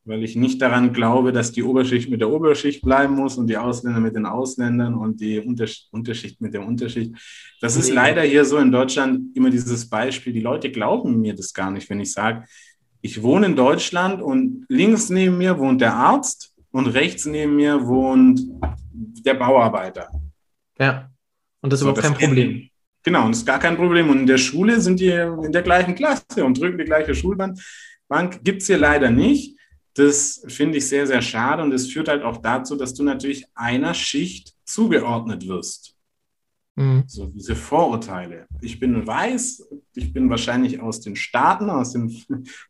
[SPEAKER 2] weil ich nicht daran glaube, dass die Oberschicht mit der Oberschicht bleiben muss und die Ausländer mit den Ausländern und die Unterschicht mit der Unterschicht. Das ist leider hier so in Deutschland immer dieses Beispiel. Die Leute glauben mir das gar nicht, wenn ich sage, ich wohne in Deutschland und links neben mir wohnt der Arzt und rechts neben mir wohnt der Bauarbeiter.
[SPEAKER 1] Ja, und das ist so, überhaupt kein Problem.
[SPEAKER 2] Genau, und das ist gar kein Problem. Und in der Schule sind die in der gleichen Klasse und drücken die gleiche Schulbank. Bank gibt es hier leider nicht. Das finde ich sehr, sehr schade und es führt halt auch dazu, dass du natürlich einer Schicht zugeordnet wirst. Mhm. So diese Vorurteile. Ich bin weiß, ich bin wahrscheinlich aus den Staaten, aus den,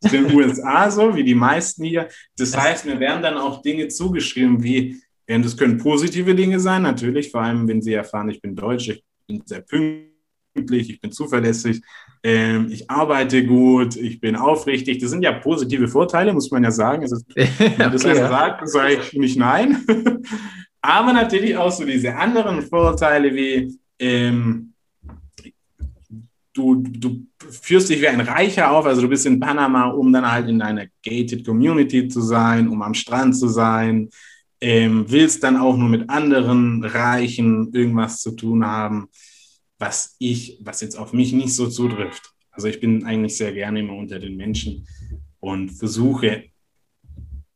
[SPEAKER 2] aus den USA, so wie die meisten hier. Das heißt, mir werden dann auch Dinge zugeschrieben wie, das können positive Dinge sein, natürlich, vor allem wenn sie erfahren, ich bin Deutsch, ich bin sehr pünktlich ich bin zuverlässig, ähm, ich arbeite gut, ich bin aufrichtig. Das sind ja positive Vorteile, muss man ja sagen. Also, [LAUGHS] wenn man das okay, ja. sagt, sage ich nicht nein. [LAUGHS] Aber natürlich auch so diese anderen Vorteile wie ähm, du, du führst dich wie ein Reicher auf, also du bist in Panama, um dann halt in einer gated Community zu sein, um am Strand zu sein, ähm, willst dann auch nur mit anderen Reichen irgendwas zu tun haben was ich, was jetzt auf mich nicht so zutrifft. Also ich bin eigentlich sehr gerne immer unter den Menschen und versuche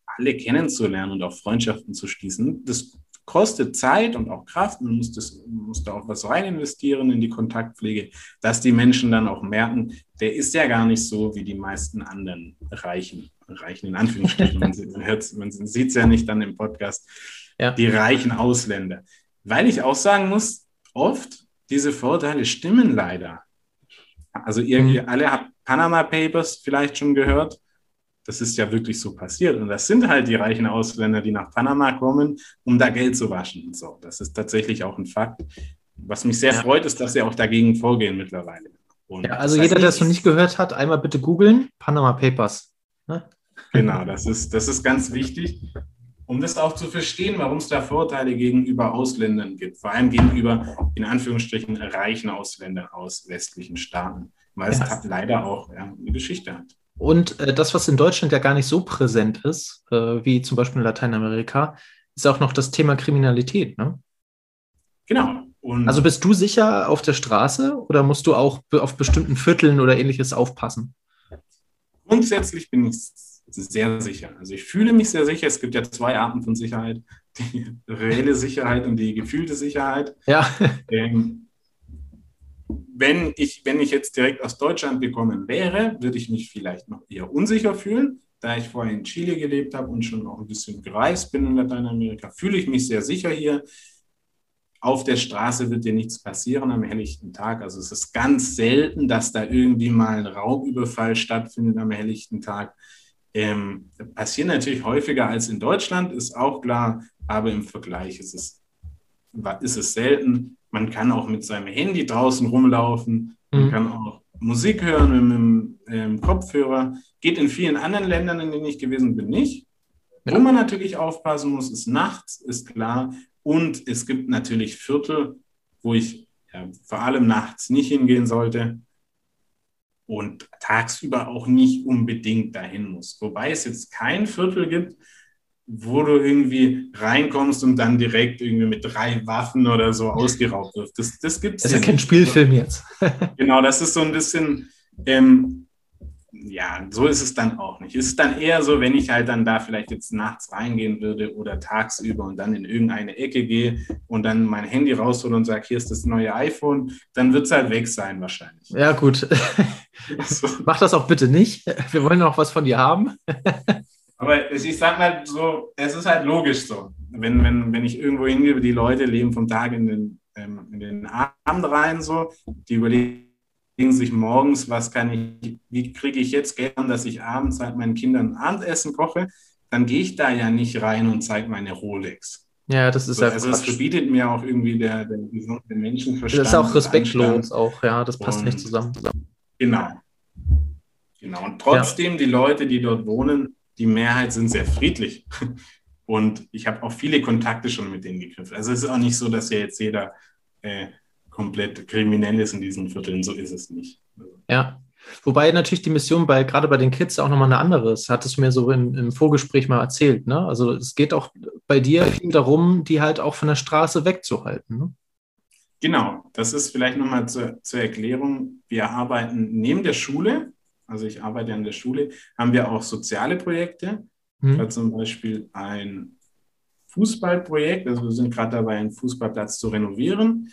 [SPEAKER 2] alle kennenzulernen und auch Freundschaften zu schließen. Das kostet Zeit und auch Kraft. Man muss, das, muss da auch was rein investieren in die Kontaktpflege, dass die Menschen dann auch merken, der ist ja gar nicht so wie die meisten anderen Reichen, Reichen in Anführungsstrichen. man, man sieht es ja nicht dann im Podcast, ja. die reichen Ausländer. Weil ich auch sagen muss, oft diese Vorteile stimmen leider. Also ihr, mhm. alle habt Panama Papers vielleicht schon gehört. Das ist ja wirklich so passiert. Und das sind halt die reichen Ausländer, die nach Panama kommen, um da Geld zu waschen. So, das ist tatsächlich auch ein Fakt. Was mich sehr ja. freut, ist, dass sie auch dagegen vorgehen mittlerweile.
[SPEAKER 1] Und ja, also jeder, der es noch nicht gehört hat, einmal bitte googeln, Panama Papers.
[SPEAKER 2] Ne? Genau, das ist, das ist ganz wichtig, um das auch zu verstehen, warum es da Vorteile gegenüber Ausländern gibt, vor allem gegenüber, in Anführungsstrichen, reichen Ausländern aus westlichen Staaten, weil ja. es hat leider auch ja, eine Geschichte hat.
[SPEAKER 1] Und äh, das, was in Deutschland ja gar nicht so präsent ist, äh, wie zum Beispiel in Lateinamerika, ist auch noch das Thema Kriminalität. Ne?
[SPEAKER 2] Genau.
[SPEAKER 1] Und also bist du sicher auf der Straße oder musst du auch auf bestimmten Vierteln oder ähnliches aufpassen?
[SPEAKER 2] Grundsätzlich bin ich sehr sicher. Also ich fühle mich sehr sicher. Es gibt ja zwei Arten von Sicherheit. Die reelle Sicherheit und die gefühlte Sicherheit.
[SPEAKER 1] Ja.
[SPEAKER 2] Ähm, wenn, ich, wenn ich jetzt direkt aus Deutschland gekommen wäre, würde ich mich vielleicht noch eher unsicher fühlen. Da ich vorher in Chile gelebt habe und schon auch ein bisschen gereist bin in Lateinamerika, fühle ich mich sehr sicher hier. Auf der Straße wird dir nichts passieren am helllichten Tag. Also es ist ganz selten, dass da irgendwie mal ein Raubüberfall stattfindet am helllichten Tag. Ähm, passieren natürlich häufiger als in Deutschland, ist auch klar, aber im Vergleich ist es, ist es selten. Man kann auch mit seinem Handy draußen rumlaufen, man mhm. kann auch Musik hören mit dem Kopfhörer. Geht in vielen anderen Ländern, in denen ich gewesen bin, nicht. Ja. Wo man natürlich aufpassen muss, ist nachts, ist klar. Und es gibt natürlich Viertel, wo ich ja, vor allem nachts nicht hingehen sollte und tagsüber auch nicht unbedingt dahin muss. Wobei es jetzt kein Viertel gibt, wo du irgendwie reinkommst und dann direkt irgendwie mit drei Waffen oder so ausgeraubt wirst. Das, das gibt es.
[SPEAKER 1] Das ist ja kein Spielfilm jetzt. [LAUGHS]
[SPEAKER 2] genau, das ist so ein bisschen ähm, ja, so ist es dann auch nicht. Es ist dann eher so, wenn ich halt dann da vielleicht jetzt nachts reingehen würde oder tagsüber und dann in irgendeine Ecke gehe und dann mein Handy raushole und sage, hier ist das neue iPhone, dann wird es halt weg sein wahrscheinlich.
[SPEAKER 1] Ja, gut. So. [LAUGHS] Mach das auch bitte nicht. Wir wollen noch was von dir haben. [LAUGHS]
[SPEAKER 2] Aber ich sage mal so, es ist halt logisch so. Wenn, wenn, wenn ich irgendwo hingehe, die Leute leben vom Tag in den, ähm, in den Abend rein, so, die überlegen, sich morgens, was kann ich, wie kriege ich jetzt Geld an, dass ich abends halt meinen Kindern Abendessen koche, dann gehe ich da ja nicht rein und zeige meine Rolex.
[SPEAKER 1] Ja, das ist
[SPEAKER 2] so, ja Also es verbietet mir auch irgendwie der, der gesunde Menschenverstand.
[SPEAKER 1] Das ist auch respektlos auch, ja, das passt und, nicht zusammen.
[SPEAKER 2] Genau. Genau. Und trotzdem, ja. die Leute, die dort wohnen, die Mehrheit sind sehr friedlich. Und ich habe auch viele Kontakte schon mit denen geknüpft. Also es ist auch nicht so, dass ja jetzt jeder äh, komplett kriminell ist in diesen Vierteln. So ist es nicht.
[SPEAKER 1] Ja. Wobei natürlich die Mission bei gerade bei den Kids auch nochmal eine andere ist. Hattest du mir so im, im Vorgespräch mal erzählt. Ne? Also es geht auch bei dir darum, die halt auch von der Straße wegzuhalten. Ne?
[SPEAKER 2] Genau, das ist vielleicht nochmal zur, zur Erklärung. Wir arbeiten neben der Schule, also ich arbeite an der Schule, haben wir auch soziale Projekte. Hm. Zum Beispiel ein Fußballprojekt. Also wir sind gerade dabei, einen Fußballplatz zu renovieren.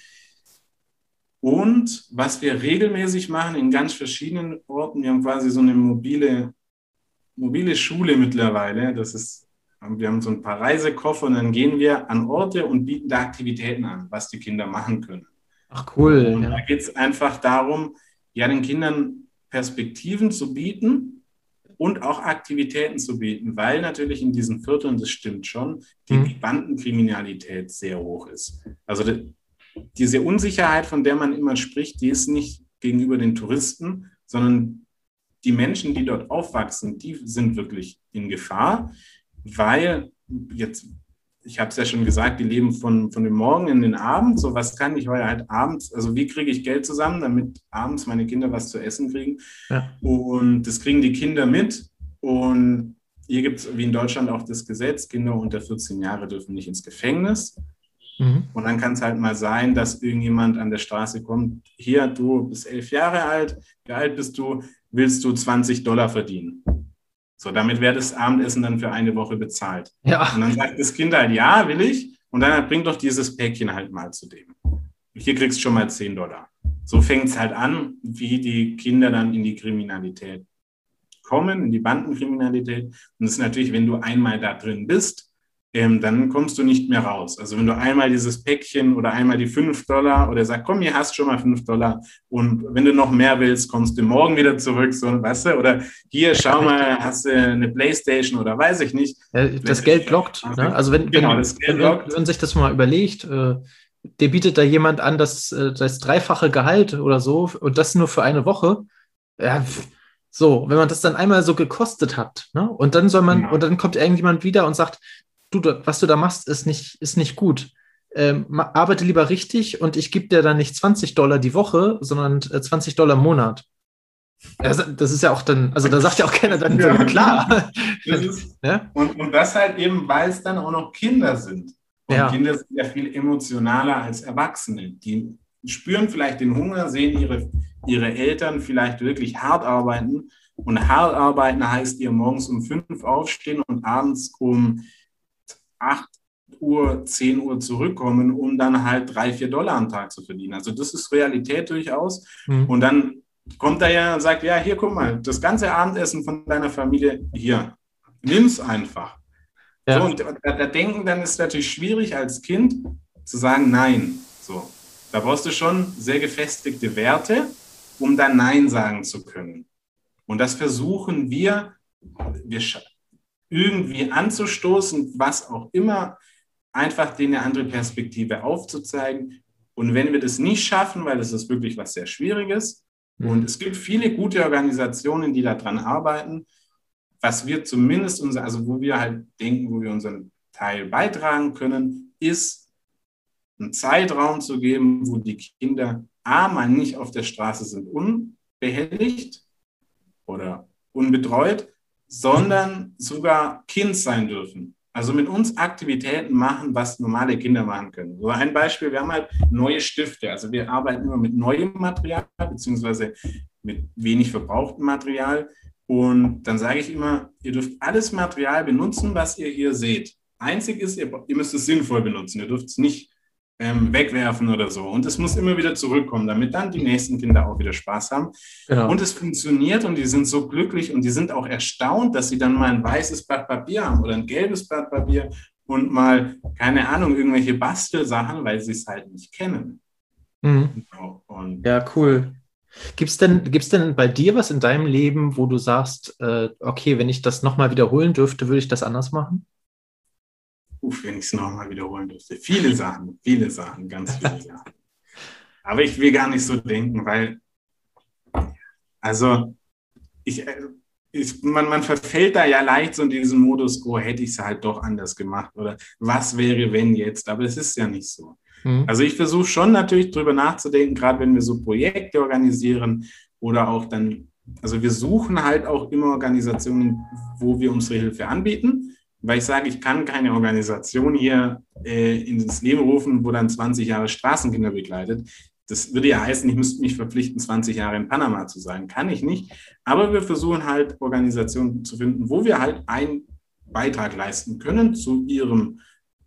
[SPEAKER 2] Und was wir regelmäßig machen in ganz verschiedenen Orten, wir haben quasi so eine mobile, mobile Schule mittlerweile. Das ist, wir haben so ein paar Reisekoffer und dann gehen wir an Orte und bieten da Aktivitäten an, was die Kinder machen können.
[SPEAKER 1] Ach cool.
[SPEAKER 2] Und ja. da geht es einfach darum, ja, den Kindern Perspektiven zu bieten und auch Aktivitäten zu bieten, weil natürlich in diesen Vierteln, das stimmt schon, die mhm. Bandenkriminalität sehr hoch ist. Also diese Unsicherheit, von der man immer spricht, die ist nicht gegenüber den Touristen, sondern die Menschen, die dort aufwachsen, die sind wirklich in Gefahr, weil jetzt, ich habe es ja schon gesagt, die leben von, von dem Morgen in den Abend. So, was kann ich heute halt abends, also wie kriege ich Geld zusammen, damit abends meine Kinder was zu essen kriegen? Ja. Und das kriegen die Kinder mit. Und hier gibt es wie in Deutschland auch das Gesetz, Kinder unter 14 Jahre dürfen nicht ins Gefängnis. Mhm. Und dann kann es halt mal sein, dass irgendjemand an der Straße kommt, hier, du bist elf Jahre alt, wie alt bist du, willst du 20 Dollar verdienen? So, damit wäre das Abendessen dann für eine Woche bezahlt. Ja. Und dann sagt das Kind halt, ja, will ich. Und dann bring doch dieses Päckchen halt mal zu dem. Hier kriegst du schon mal 10 Dollar. So fängt es halt an, wie die Kinder dann in die Kriminalität kommen, in die Bandenkriminalität. Und das ist natürlich, wenn du einmal da drin bist, ähm, dann kommst du nicht mehr raus. Also wenn du einmal dieses Päckchen oder einmal die 5 Dollar oder sagst, komm, hier hast schon mal 5 Dollar und wenn du noch mehr willst, kommst du morgen wieder zurück, so, weißt du, oder hier, schau mal, hast du eine Playstation oder weiß ich nicht.
[SPEAKER 1] Ja, das Geld lockt. Ne? Also wenn, genau, wenn, das Geld wenn, lockt. wenn sich das mal überlegt, äh, dir bietet da jemand an, das, äh, das dreifache Gehalt oder so und das nur für eine Woche, ja, so, wenn man das dann einmal so gekostet hat, ne? Und dann soll man, ja. und dann kommt irgendjemand wieder und sagt, du, was du da machst, ist nicht, ist nicht gut. Ähm, arbeite lieber richtig und ich gebe dir dann nicht 20 Dollar die Woche, sondern 20 äh, Dollar im Monat. Das, das ist ja auch dann, also da sagt ja auch keiner dann, ja, klar.
[SPEAKER 2] Ist, [LAUGHS] ja? und, und das halt eben, weil es dann auch noch Kinder sind. Und ja. Kinder sind ja viel emotionaler als Erwachsene. Die spüren vielleicht den Hunger, sehen ihre, ihre Eltern vielleicht wirklich hart arbeiten. Und hart arbeiten heißt ihr morgens um fünf aufstehen und abends um 8 Uhr, 10 Uhr zurückkommen, um dann halt 3, 4 Dollar am Tag zu verdienen. Also das ist Realität durchaus. Mhm. Und dann kommt er ja und sagt, ja, hier, guck mal, das ganze Abendessen von deiner Familie, hier, nimm es einfach. Ja. So, und da, da denken dann ist es natürlich schwierig als Kind zu sagen, nein. So, da brauchst du schon sehr gefestigte Werte, um dann Nein sagen zu können. Und das versuchen wir, wir irgendwie anzustoßen, was auch immer, einfach denen eine andere Perspektive aufzuzeigen. Und wenn wir das nicht schaffen, weil das ist wirklich was sehr Schwieriges, mhm. und es gibt viele gute Organisationen, die daran arbeiten, was wir zumindest, unser, also wo wir halt denken, wo wir unseren Teil beitragen können, ist einen Zeitraum zu geben, wo die Kinder A, mal nicht auf der Straße sind, unbehelligt oder unbetreut, sondern sogar Kind sein dürfen. Also mit uns Aktivitäten machen, was normale Kinder machen können. So ein Beispiel, wir haben halt neue Stifte. Also wir arbeiten immer mit neuem Material, beziehungsweise mit wenig verbrauchtem Material. Und dann sage ich immer, ihr dürft alles Material benutzen, was ihr hier seht. Einzig ist, ihr, ihr müsst es sinnvoll benutzen. Ihr dürft es nicht ähm, wegwerfen oder so. Und es muss immer wieder zurückkommen, damit dann die nächsten Kinder auch wieder Spaß haben. Genau. Und es funktioniert und die sind so glücklich und die sind auch erstaunt, dass sie dann mal ein weißes Blatt Papier haben oder ein gelbes Blatt Papier und mal, keine Ahnung, irgendwelche Bastelsachen, weil sie es halt nicht kennen.
[SPEAKER 1] Mhm. Genau. ja, cool. Gibt es denn, gibt's denn bei dir was in deinem Leben, wo du sagst, äh, okay, wenn ich das nochmal wiederholen dürfte, würde ich das anders machen?
[SPEAKER 2] Uff, wenn ich es nochmal wiederholen dürfte. Viele Sachen, viele Sachen, ganz viele [LAUGHS] Sachen. Aber ich will gar nicht so denken, weil, also, ich, äh, ich, man, man verfällt da ja leicht so in diesen Modus, oh, hätte ich es halt doch anders gemacht oder was wäre, wenn jetzt, aber es ist ja nicht so. Mhm. Also ich versuche schon natürlich drüber nachzudenken, gerade wenn wir so Projekte organisieren oder auch dann, also wir suchen halt auch immer Organisationen, wo wir unsere Hilfe anbieten weil ich sage, ich kann keine Organisation hier äh, ins Leben rufen, wo dann 20 Jahre Straßenkinder begleitet. Das würde ja heißen, ich müsste mich verpflichten, 20 Jahre in Panama zu sein. Kann ich nicht. Aber wir versuchen halt Organisationen zu finden, wo wir halt einen Beitrag leisten können zu ihrem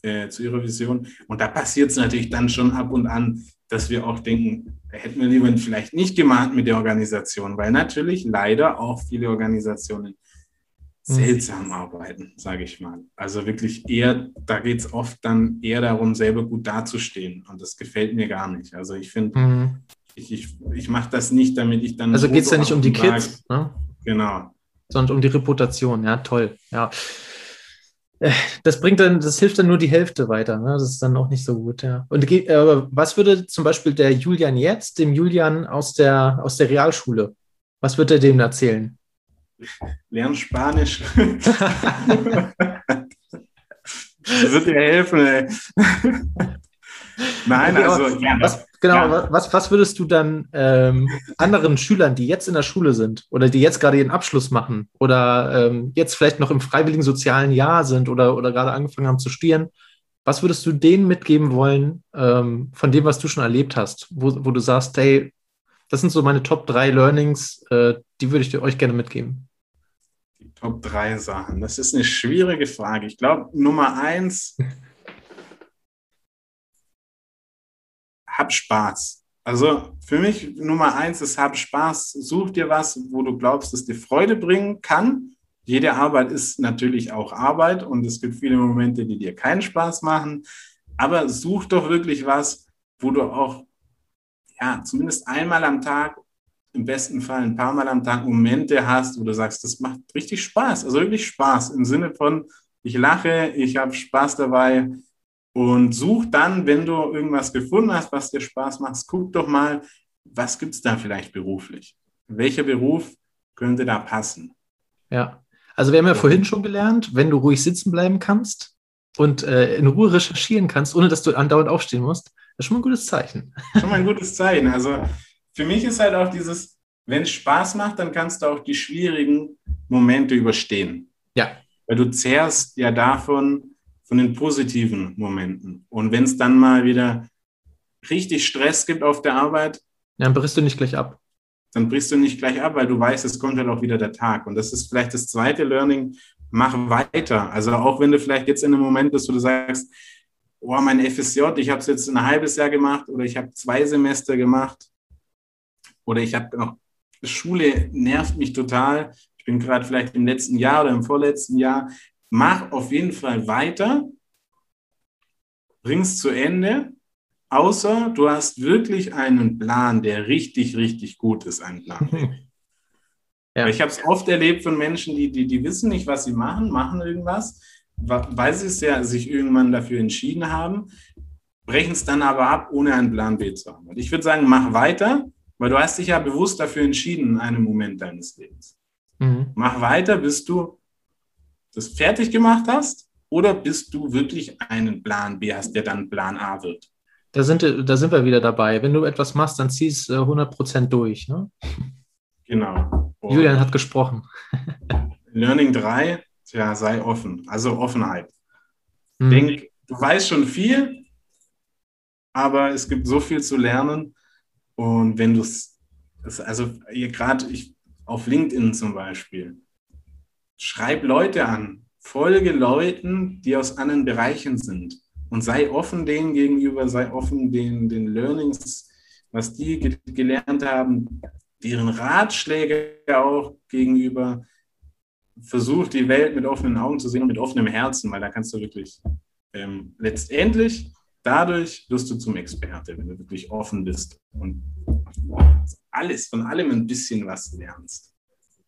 [SPEAKER 2] äh, zu ihrer Vision. Und da passiert es natürlich dann schon ab und an, dass wir auch denken, hätten wir lieber vielleicht nicht gemacht mit der Organisation, weil natürlich leider auch viele Organisationen. Seltsam arbeiten, sage ich mal. Also wirklich eher, da geht es oft dann eher darum, selber gut dazustehen. Und das gefällt mir gar nicht. Also ich finde, mhm. ich, ich, ich mache das nicht, damit ich dann.
[SPEAKER 1] Also geht es ja nicht um die Kids, ne?
[SPEAKER 2] Genau.
[SPEAKER 1] Sondern um die Reputation, ja, toll. Ja. Äh, das bringt dann, das hilft dann nur die Hälfte weiter. Ne? Das ist dann auch nicht so gut, ja. Und äh, was würde zum Beispiel der Julian jetzt, dem Julian aus der, aus der Realschule, was würde er dem erzählen?
[SPEAKER 2] Lern Spanisch. das wird dir helfen, ey.
[SPEAKER 1] Nein, also ja, was, genau, ja. was, was würdest du dann ähm, anderen Schülern, die jetzt in der Schule sind oder die jetzt gerade ihren Abschluss machen oder ähm, jetzt vielleicht noch im freiwilligen sozialen Jahr sind oder, oder gerade angefangen haben zu studieren, was würdest du denen mitgeben wollen ähm, von dem, was du schon erlebt hast, wo, wo du sagst, hey, das sind so meine Top 3 Learnings, äh, die würde ich euch gerne mitgeben?
[SPEAKER 2] Top drei Sachen. Das ist eine schwierige Frage. Ich glaube, Nummer eins, hab Spaß. Also für mich Nummer eins ist, hab Spaß. Such dir was, wo du glaubst, dass dir Freude bringen kann jede Arbeit ist natürlich auch Arbeit und es gibt viele Momente, die dir keinen Spaß machen. Aber such doch wirklich was, wo du auch, ja, zumindest einmal am Tag, im besten Fall ein paar Mal am Tag Momente hast, wo du sagst, das macht richtig Spaß. Also wirklich Spaß im Sinne von, ich lache, ich habe Spaß dabei. Und such dann, wenn du irgendwas gefunden hast, was dir Spaß macht, guck doch mal, was gibt es da vielleicht beruflich? Welcher Beruf könnte da passen?
[SPEAKER 1] Ja, also wir haben ja vorhin schon gelernt, wenn du ruhig sitzen bleiben kannst und äh, in Ruhe recherchieren kannst, ohne dass du andauernd aufstehen musst, das ist schon mal ein gutes Zeichen.
[SPEAKER 2] Schon mal ein gutes Zeichen. Also für mich ist halt auch dieses, wenn es Spaß macht, dann kannst du auch die schwierigen Momente überstehen.
[SPEAKER 1] Ja.
[SPEAKER 2] Weil du zehrst ja davon, von den positiven Momenten. Und wenn es dann mal wieder richtig Stress gibt auf der Arbeit,
[SPEAKER 1] ja, dann brichst du nicht gleich ab.
[SPEAKER 2] Dann brichst du nicht gleich ab, weil du weißt, es kommt halt auch wieder der Tag. Und das ist vielleicht das zweite Learning, mach weiter. Also auch wenn du vielleicht jetzt in einem Moment bist, wo du sagst, oh, mein FSJ, ich habe es jetzt ein halbes Jahr gemacht oder ich habe zwei Semester gemacht oder ich habe noch, Schule nervt mich total. Ich bin gerade vielleicht im letzten Jahr oder im vorletzten Jahr. Mach auf jeden Fall weiter, bring es zu Ende Außer du hast wirklich einen Plan, der richtig, richtig gut ist, ein Plan. [LAUGHS] ja. Ich habe es oft erlebt von Menschen, die, die, die wissen nicht, was sie machen, machen irgendwas, weil sie es ja sich irgendwann dafür entschieden haben, brechen es dann aber ab, ohne einen Plan B zu haben. Ich würde sagen, mach weiter, weil du hast dich ja bewusst dafür entschieden in einem Moment deines Lebens. Mhm. Mach weiter, bis du das fertig gemacht hast oder bis du wirklich einen Plan B hast, der dann Plan A wird.
[SPEAKER 1] Da sind, da sind wir wieder dabei. Wenn du etwas machst, dann ziehst du 100% durch. Ne?
[SPEAKER 2] Genau.
[SPEAKER 1] Und Julian hat gesprochen. [LAUGHS]
[SPEAKER 2] Learning 3, ja, sei offen. Also Offenheit. Mhm. Denk, du weißt schon viel, aber es gibt so viel zu lernen. Und wenn du es, also gerade auf LinkedIn zum Beispiel, schreib Leute an, folge Leuten, die aus anderen Bereichen sind und sei offen denen gegenüber, sei offen den, den Learnings, was die ge gelernt haben, deren Ratschläge auch gegenüber. Versuch die Welt mit offenen Augen zu sehen und mit offenem Herzen, weil da kannst du wirklich ähm, letztendlich dadurch wirst du zum Experte, wenn du wirklich offen bist und alles, von allem ein bisschen was lernst.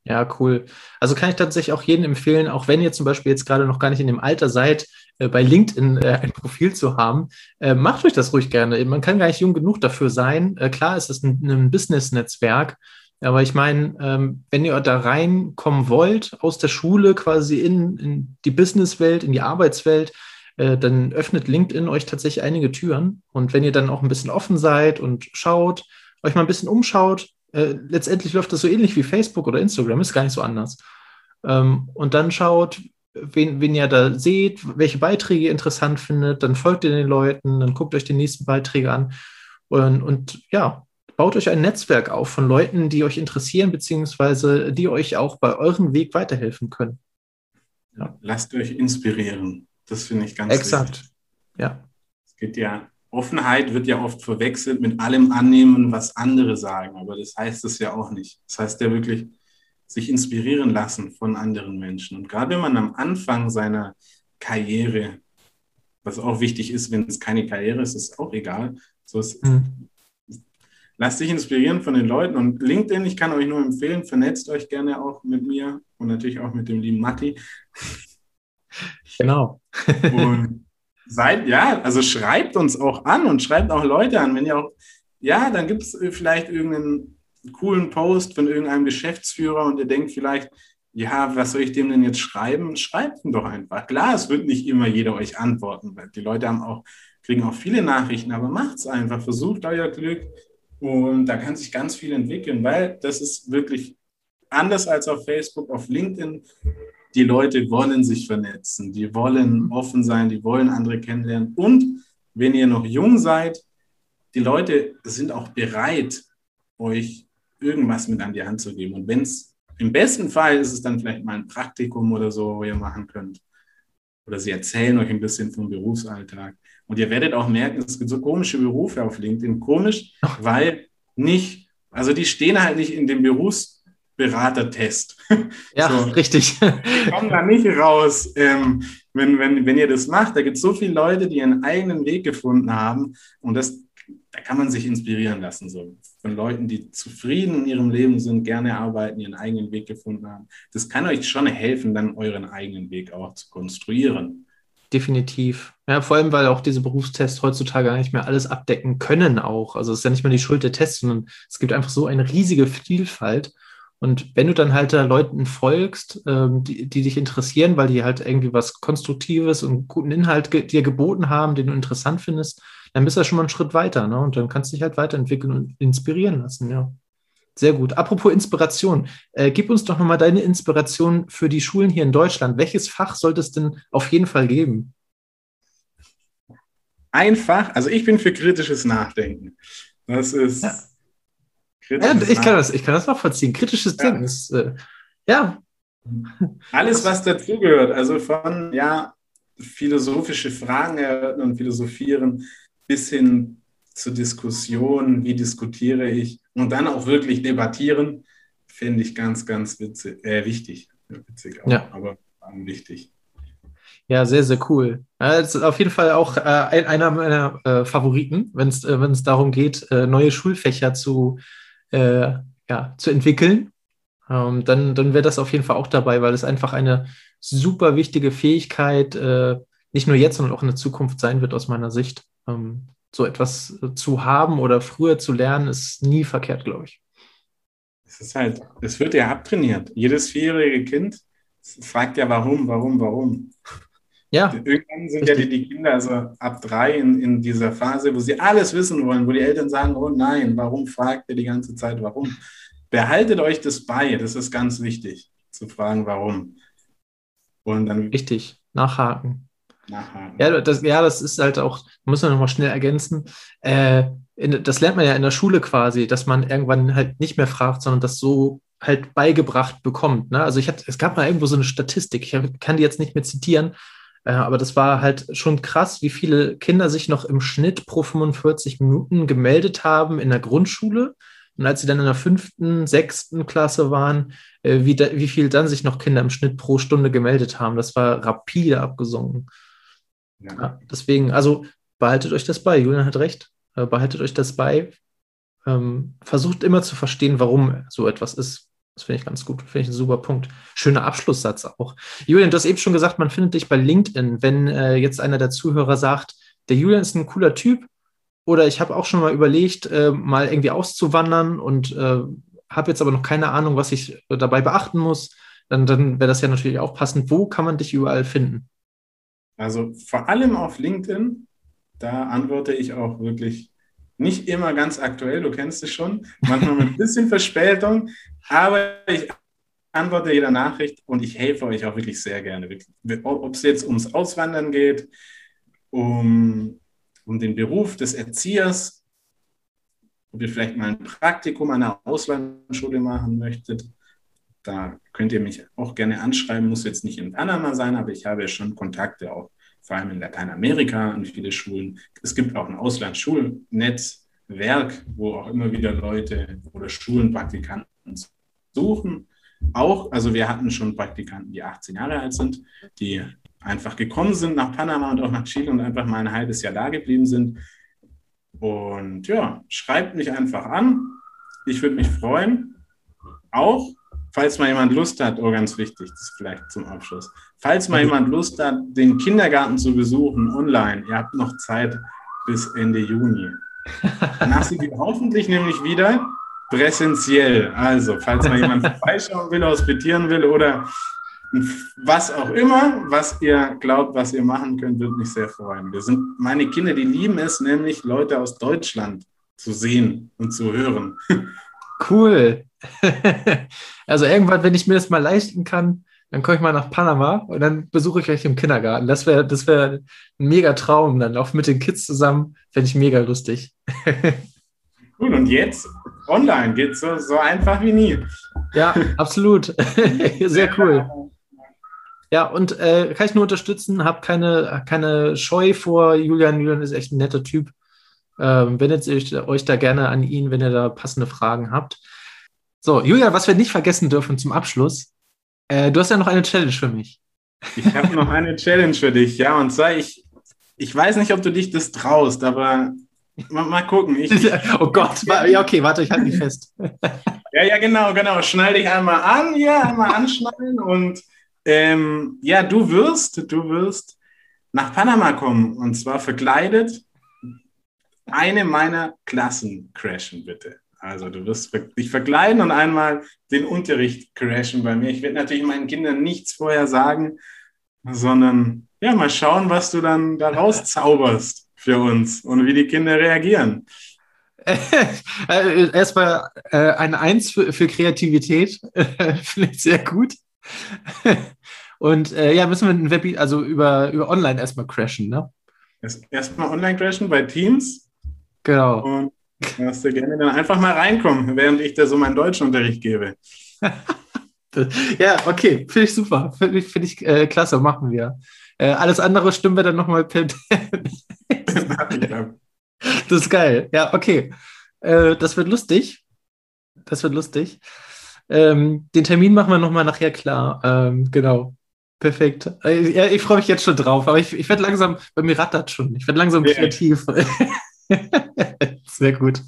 [SPEAKER 1] Ja, cool. Also kann ich tatsächlich auch jedem empfehlen, auch wenn ihr zum Beispiel jetzt gerade noch gar nicht in dem Alter seid, äh, bei LinkedIn äh, ein Profil zu haben, äh, macht euch das ruhig gerne. Man kann gar nicht jung genug dafür sein. Klar ist es ein, ein Business-Netzwerk, aber ich meine, ähm, wenn ihr da reinkommen wollt, aus der Schule quasi in, in die Businesswelt, in die Arbeitswelt, äh, dann öffnet LinkedIn euch tatsächlich einige Türen. Und wenn ihr dann auch ein bisschen offen seid und schaut, euch mal ein bisschen umschaut, äh, letztendlich läuft das so ähnlich wie Facebook oder Instagram, ist gar nicht so anders. Ähm, und dann schaut, wen, wen ihr da seht, welche Beiträge ihr interessant findet, dann folgt ihr den Leuten, dann guckt euch die nächsten Beiträge an und, und ja, baut euch ein Netzwerk auf von Leuten, die euch interessieren, beziehungsweise die euch auch bei eurem Weg weiterhelfen können.
[SPEAKER 2] Ja. Lasst euch inspirieren. Das finde ich ganz
[SPEAKER 1] Exakt. Wichtig. Ja.
[SPEAKER 2] Es geht ja Offenheit wird ja oft verwechselt mit allem annehmen, was andere sagen, aber das heißt es ja auch nicht. Das heißt ja wirklich, sich inspirieren lassen von anderen Menschen. Und gerade wenn man am Anfang seiner Karriere, was auch wichtig ist, wenn es keine Karriere ist, ist auch egal. So ist, mhm. Lasst dich inspirieren von den Leuten und LinkedIn, ich kann euch nur empfehlen, vernetzt euch gerne auch mit mir und natürlich auch mit dem lieben Matti.
[SPEAKER 1] Genau.
[SPEAKER 2] und seid, ja, also schreibt uns auch an und schreibt auch Leute an. Wenn ihr auch, ja, dann gibt es vielleicht irgendeinen coolen Post von irgendeinem Geschäftsführer und ihr denkt vielleicht, ja, was soll ich dem denn jetzt schreiben? Schreibt ihn doch einfach. Klar, es wird nicht immer jeder euch antworten, weil die Leute haben auch, kriegen auch viele Nachrichten, aber macht es einfach, versucht euer Glück und da kann sich ganz viel entwickeln, weil das ist wirklich anders als auf Facebook, auf LinkedIn die Leute wollen sich vernetzen, die wollen offen sein, die wollen andere kennenlernen. Und wenn ihr noch jung seid, die Leute sind auch bereit, euch irgendwas mit an die Hand zu geben. Und wenn es im besten Fall ist es dann vielleicht mal ein Praktikum oder so, wo ihr machen könnt. Oder sie erzählen euch ein bisschen vom Berufsalltag. Und ihr werdet auch merken, es gibt so komische Berufe auf LinkedIn. Komisch, weil nicht, also die stehen halt nicht in dem Berufs Beratertest.
[SPEAKER 1] Ja, so. richtig.
[SPEAKER 2] Die kommen da nicht raus, ähm, wenn, wenn, wenn ihr das macht. Da gibt es so viele Leute, die ihren eigenen Weg gefunden haben und das, da kann man sich inspirieren lassen. So. Von Leuten, die zufrieden in ihrem Leben sind, gerne arbeiten, ihren eigenen Weg gefunden haben. Das kann euch schon helfen, dann euren eigenen Weg auch zu konstruieren.
[SPEAKER 1] Definitiv. Ja, vor allem, weil auch diese Berufstests heutzutage gar nicht mehr alles abdecken können auch. Also es ist ja nicht mehr die Schuld der Tests, sondern es gibt einfach so eine riesige Vielfalt. Und wenn du dann halt da Leuten folgst, ähm, die, die dich interessieren, weil die halt irgendwie was Konstruktives und guten Inhalt ge dir geboten haben, den du interessant findest, dann bist du ja schon mal einen Schritt weiter. Ne? Und dann kannst du dich halt weiterentwickeln und inspirieren lassen, ja. Sehr gut. Apropos Inspiration, äh, gib uns doch nochmal deine Inspiration für die Schulen hier in Deutschland. Welches Fach sollte es denn auf jeden Fall geben?
[SPEAKER 2] Einfach, also ich bin für kritisches Nachdenken. Das ist.
[SPEAKER 1] Ja. Ja, ich kann das, ich kann das nachvollziehen. Kritisches Denken ja. ist, äh, ja.
[SPEAKER 2] Alles, was dazugehört, also von, ja, philosophische Fragen erörtern und philosophieren bis hin zur Diskussion, wie diskutiere ich und dann auch wirklich debattieren, finde ich ganz, ganz witzig, äh, wichtig. Witzig auch,
[SPEAKER 1] ja.
[SPEAKER 2] aber wichtig.
[SPEAKER 1] Ja, sehr, sehr cool. Das ist auf jeden Fall auch äh, einer meiner äh, Favoriten, wenn es äh, darum geht, äh, neue Schulfächer zu, äh, ja, zu entwickeln. Ähm, dann dann wäre das auf jeden Fall auch dabei, weil es einfach eine super wichtige Fähigkeit äh, nicht nur jetzt, sondern auch in der Zukunft sein wird, aus meiner Sicht. Ähm, so etwas zu haben oder früher zu lernen, ist nie verkehrt, glaube ich.
[SPEAKER 2] Es ist halt, es wird ja abtrainiert. Jedes vierjährige Kind fragt ja, warum, warum, warum.
[SPEAKER 1] Ja.
[SPEAKER 2] Irgendwann sind richtig. ja die, die, Kinder also ab drei in, in dieser Phase, wo sie alles wissen wollen, wo die Eltern sagen, oh nein, warum fragt ihr die ganze Zeit, warum? Behaltet euch das bei, das ist ganz wichtig, zu fragen, warum.
[SPEAKER 1] Und dann Richtig, nachhaken. nachhaken. Ja, das, ja, das ist halt auch, muss man nochmal schnell ergänzen. Äh, in, das lernt man ja in der Schule quasi, dass man irgendwann halt nicht mehr fragt, sondern das so halt beigebracht bekommt. Ne? Also ich hatte, es gab mal irgendwo so eine Statistik, ich kann die jetzt nicht mehr zitieren, aber das war halt schon krass, wie viele Kinder sich noch im Schnitt pro 45 Minuten gemeldet haben in der Grundschule. Und als sie dann in der fünften, sechsten Klasse waren, äh, wie, da, wie viel dann sich noch Kinder im Schnitt pro Stunde gemeldet haben. Das war rapide abgesunken. Ja. Ja, deswegen, also behaltet euch das bei. Julian hat recht. Äh, behaltet euch das bei. Ähm, versucht immer zu verstehen, warum so etwas ist. Das finde ich ganz gut. Finde ich ein super Punkt. Schöner Abschlusssatz auch. Julian, du hast eben schon gesagt, man findet dich bei LinkedIn. Wenn äh, jetzt einer der Zuhörer sagt, der Julian ist ein cooler Typ oder ich habe auch schon mal überlegt, äh, mal irgendwie auszuwandern und äh, habe jetzt aber noch keine Ahnung, was ich dabei beachten muss, dann, dann wäre das ja natürlich auch passend. Wo kann man dich überall finden?
[SPEAKER 2] Also vor allem auf LinkedIn. Da antworte ich auch wirklich nicht immer ganz aktuell, du kennst es schon, manchmal mit ein bisschen Verspätung, aber ich antworte jeder Nachricht und ich helfe euch auch wirklich sehr gerne. Ob es jetzt ums Auswandern geht, um, um den Beruf des Erziehers, ob ihr vielleicht mal ein Praktikum an einer Auslandsschule machen möchtet, da könnt ihr mich auch gerne anschreiben, muss jetzt nicht in Panama sein, aber ich habe ja schon Kontakte auch vor allem in Lateinamerika an viele Schulen. Es gibt auch ein Auslandsschulnetzwerk, wo auch immer wieder Leute oder Schulenpraktikanten suchen. Auch, also wir hatten schon Praktikanten, die 18 Jahre alt sind, die einfach gekommen sind nach Panama und auch nach Chile und einfach mal ein halbes Jahr da geblieben sind. Und ja, schreibt mich einfach an. Ich würde mich freuen. Auch falls mal jemand Lust hat, oh ganz wichtig, das vielleicht zum Abschluss, falls mal jemand Lust hat, den Kindergarten zu besuchen online, ihr habt noch Zeit bis Ende Juni. Danach sind wir hoffentlich nämlich wieder präsentiell. Also, falls mal jemand [LAUGHS] vorbeischauen will, hospitieren will oder was auch immer, was ihr glaubt, was ihr machen könnt, würde mich sehr freuen. Wir sind, meine Kinder, die lieben es, nämlich Leute aus Deutschland zu sehen und zu hören. [LAUGHS]
[SPEAKER 1] Cool. [LAUGHS] also irgendwann, wenn ich mir das mal leisten kann, dann komme ich mal nach Panama und dann besuche ich euch im Kindergarten. Das wäre das wär ein mega Traum. Dann auch mit den Kids zusammen, fände ich mega lustig. [LAUGHS]
[SPEAKER 2] cool, und jetzt online geht so, so einfach wie nie.
[SPEAKER 1] Ja, absolut. [LAUGHS] Sehr cool. Ja, und äh, kann ich nur unterstützen, habt keine, keine Scheu vor Julian. Julian ist echt ein netter Typ. Ähm, wendet euch, euch da gerne an ihn, wenn ihr da passende Fragen habt. So, Julia, was wir nicht vergessen dürfen zum Abschluss, äh, du hast ja noch eine Challenge für mich.
[SPEAKER 2] Ich habe noch eine Challenge für dich, ja, und zwar, ich, ich weiß nicht, ob du dich das traust, aber mal, mal gucken. Ich, [LAUGHS]
[SPEAKER 1] oh Gott, ja, okay, warte, ich halte mich fest. [LAUGHS]
[SPEAKER 2] ja, ja, genau, genau. Schnall dich einmal an, ja, einmal anschnallen und ähm, ja, du wirst, du wirst nach Panama kommen und zwar verkleidet eine meiner Klassen crashen, bitte. Also du wirst dich verkleiden und einmal den Unterricht crashen bei mir. Ich werde natürlich meinen Kindern nichts vorher sagen, sondern ja, mal schauen, was du dann daraus zauberst für uns und wie die Kinder reagieren. [LAUGHS]
[SPEAKER 1] Äh, erstmal äh, eine Eins für, für Kreativität, [LAUGHS] finde ich sehr gut. [LAUGHS] Und äh, ja, müssen wir ein Web, also über, über online erstmal crashen, ne?
[SPEAKER 2] Erstmal online crashen bei Teams.
[SPEAKER 1] Genau.
[SPEAKER 2] Und Darfst du gerne dann einfach mal reinkommen, während ich da so meinen Deutschunterricht gebe. [LAUGHS]
[SPEAKER 1] ja, okay, finde ich super. Finde ich, find ich äh, klasse, machen wir. Äh, alles andere stimmen wir dann nochmal per. [LAUGHS] das ist geil. Ja, okay. Äh, das wird lustig. Das wird lustig. Ähm, den Termin machen wir nochmal nachher klar. Ähm, genau. Perfekt. Äh, ja, ich freue mich jetzt schon drauf, aber ich, ich werde langsam, bei mir rattert schon. Ich werde langsam kreativ. [LAUGHS] [LAUGHS] Sehr gut.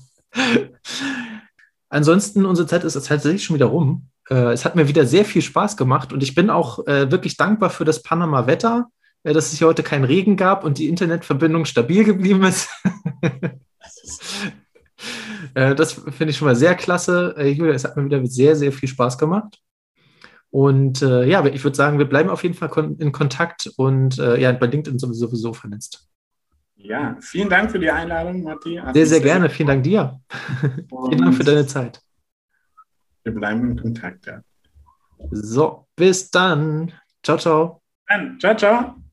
[SPEAKER 1] Ansonsten, unsere Zeit ist tatsächlich schon wieder rum. Äh, es hat mir wieder sehr viel Spaß gemacht und ich bin auch äh, wirklich dankbar für das Panama-Wetter, äh, dass es hier heute keinen Regen gab und die Internetverbindung stabil geblieben ist. [LAUGHS] das finde ich schon mal sehr klasse. Julia, es hat mir wieder sehr, sehr viel Spaß gemacht. Und ja, ich würde sagen, wir bleiben auf jeden Fall in Kontakt und ja, bei LinkedIn sowieso vernetzt.
[SPEAKER 2] Ja, vielen Dank für die Einladung, Matti.
[SPEAKER 1] Sehr, sehr gerne. Vielen Dank dir. vielen Dank für deine Zeit.
[SPEAKER 2] Wir bleiben in Kontakt, ja.
[SPEAKER 1] So, bis dann. Ciao, ciao.
[SPEAKER 2] Dann, ciao, ciao.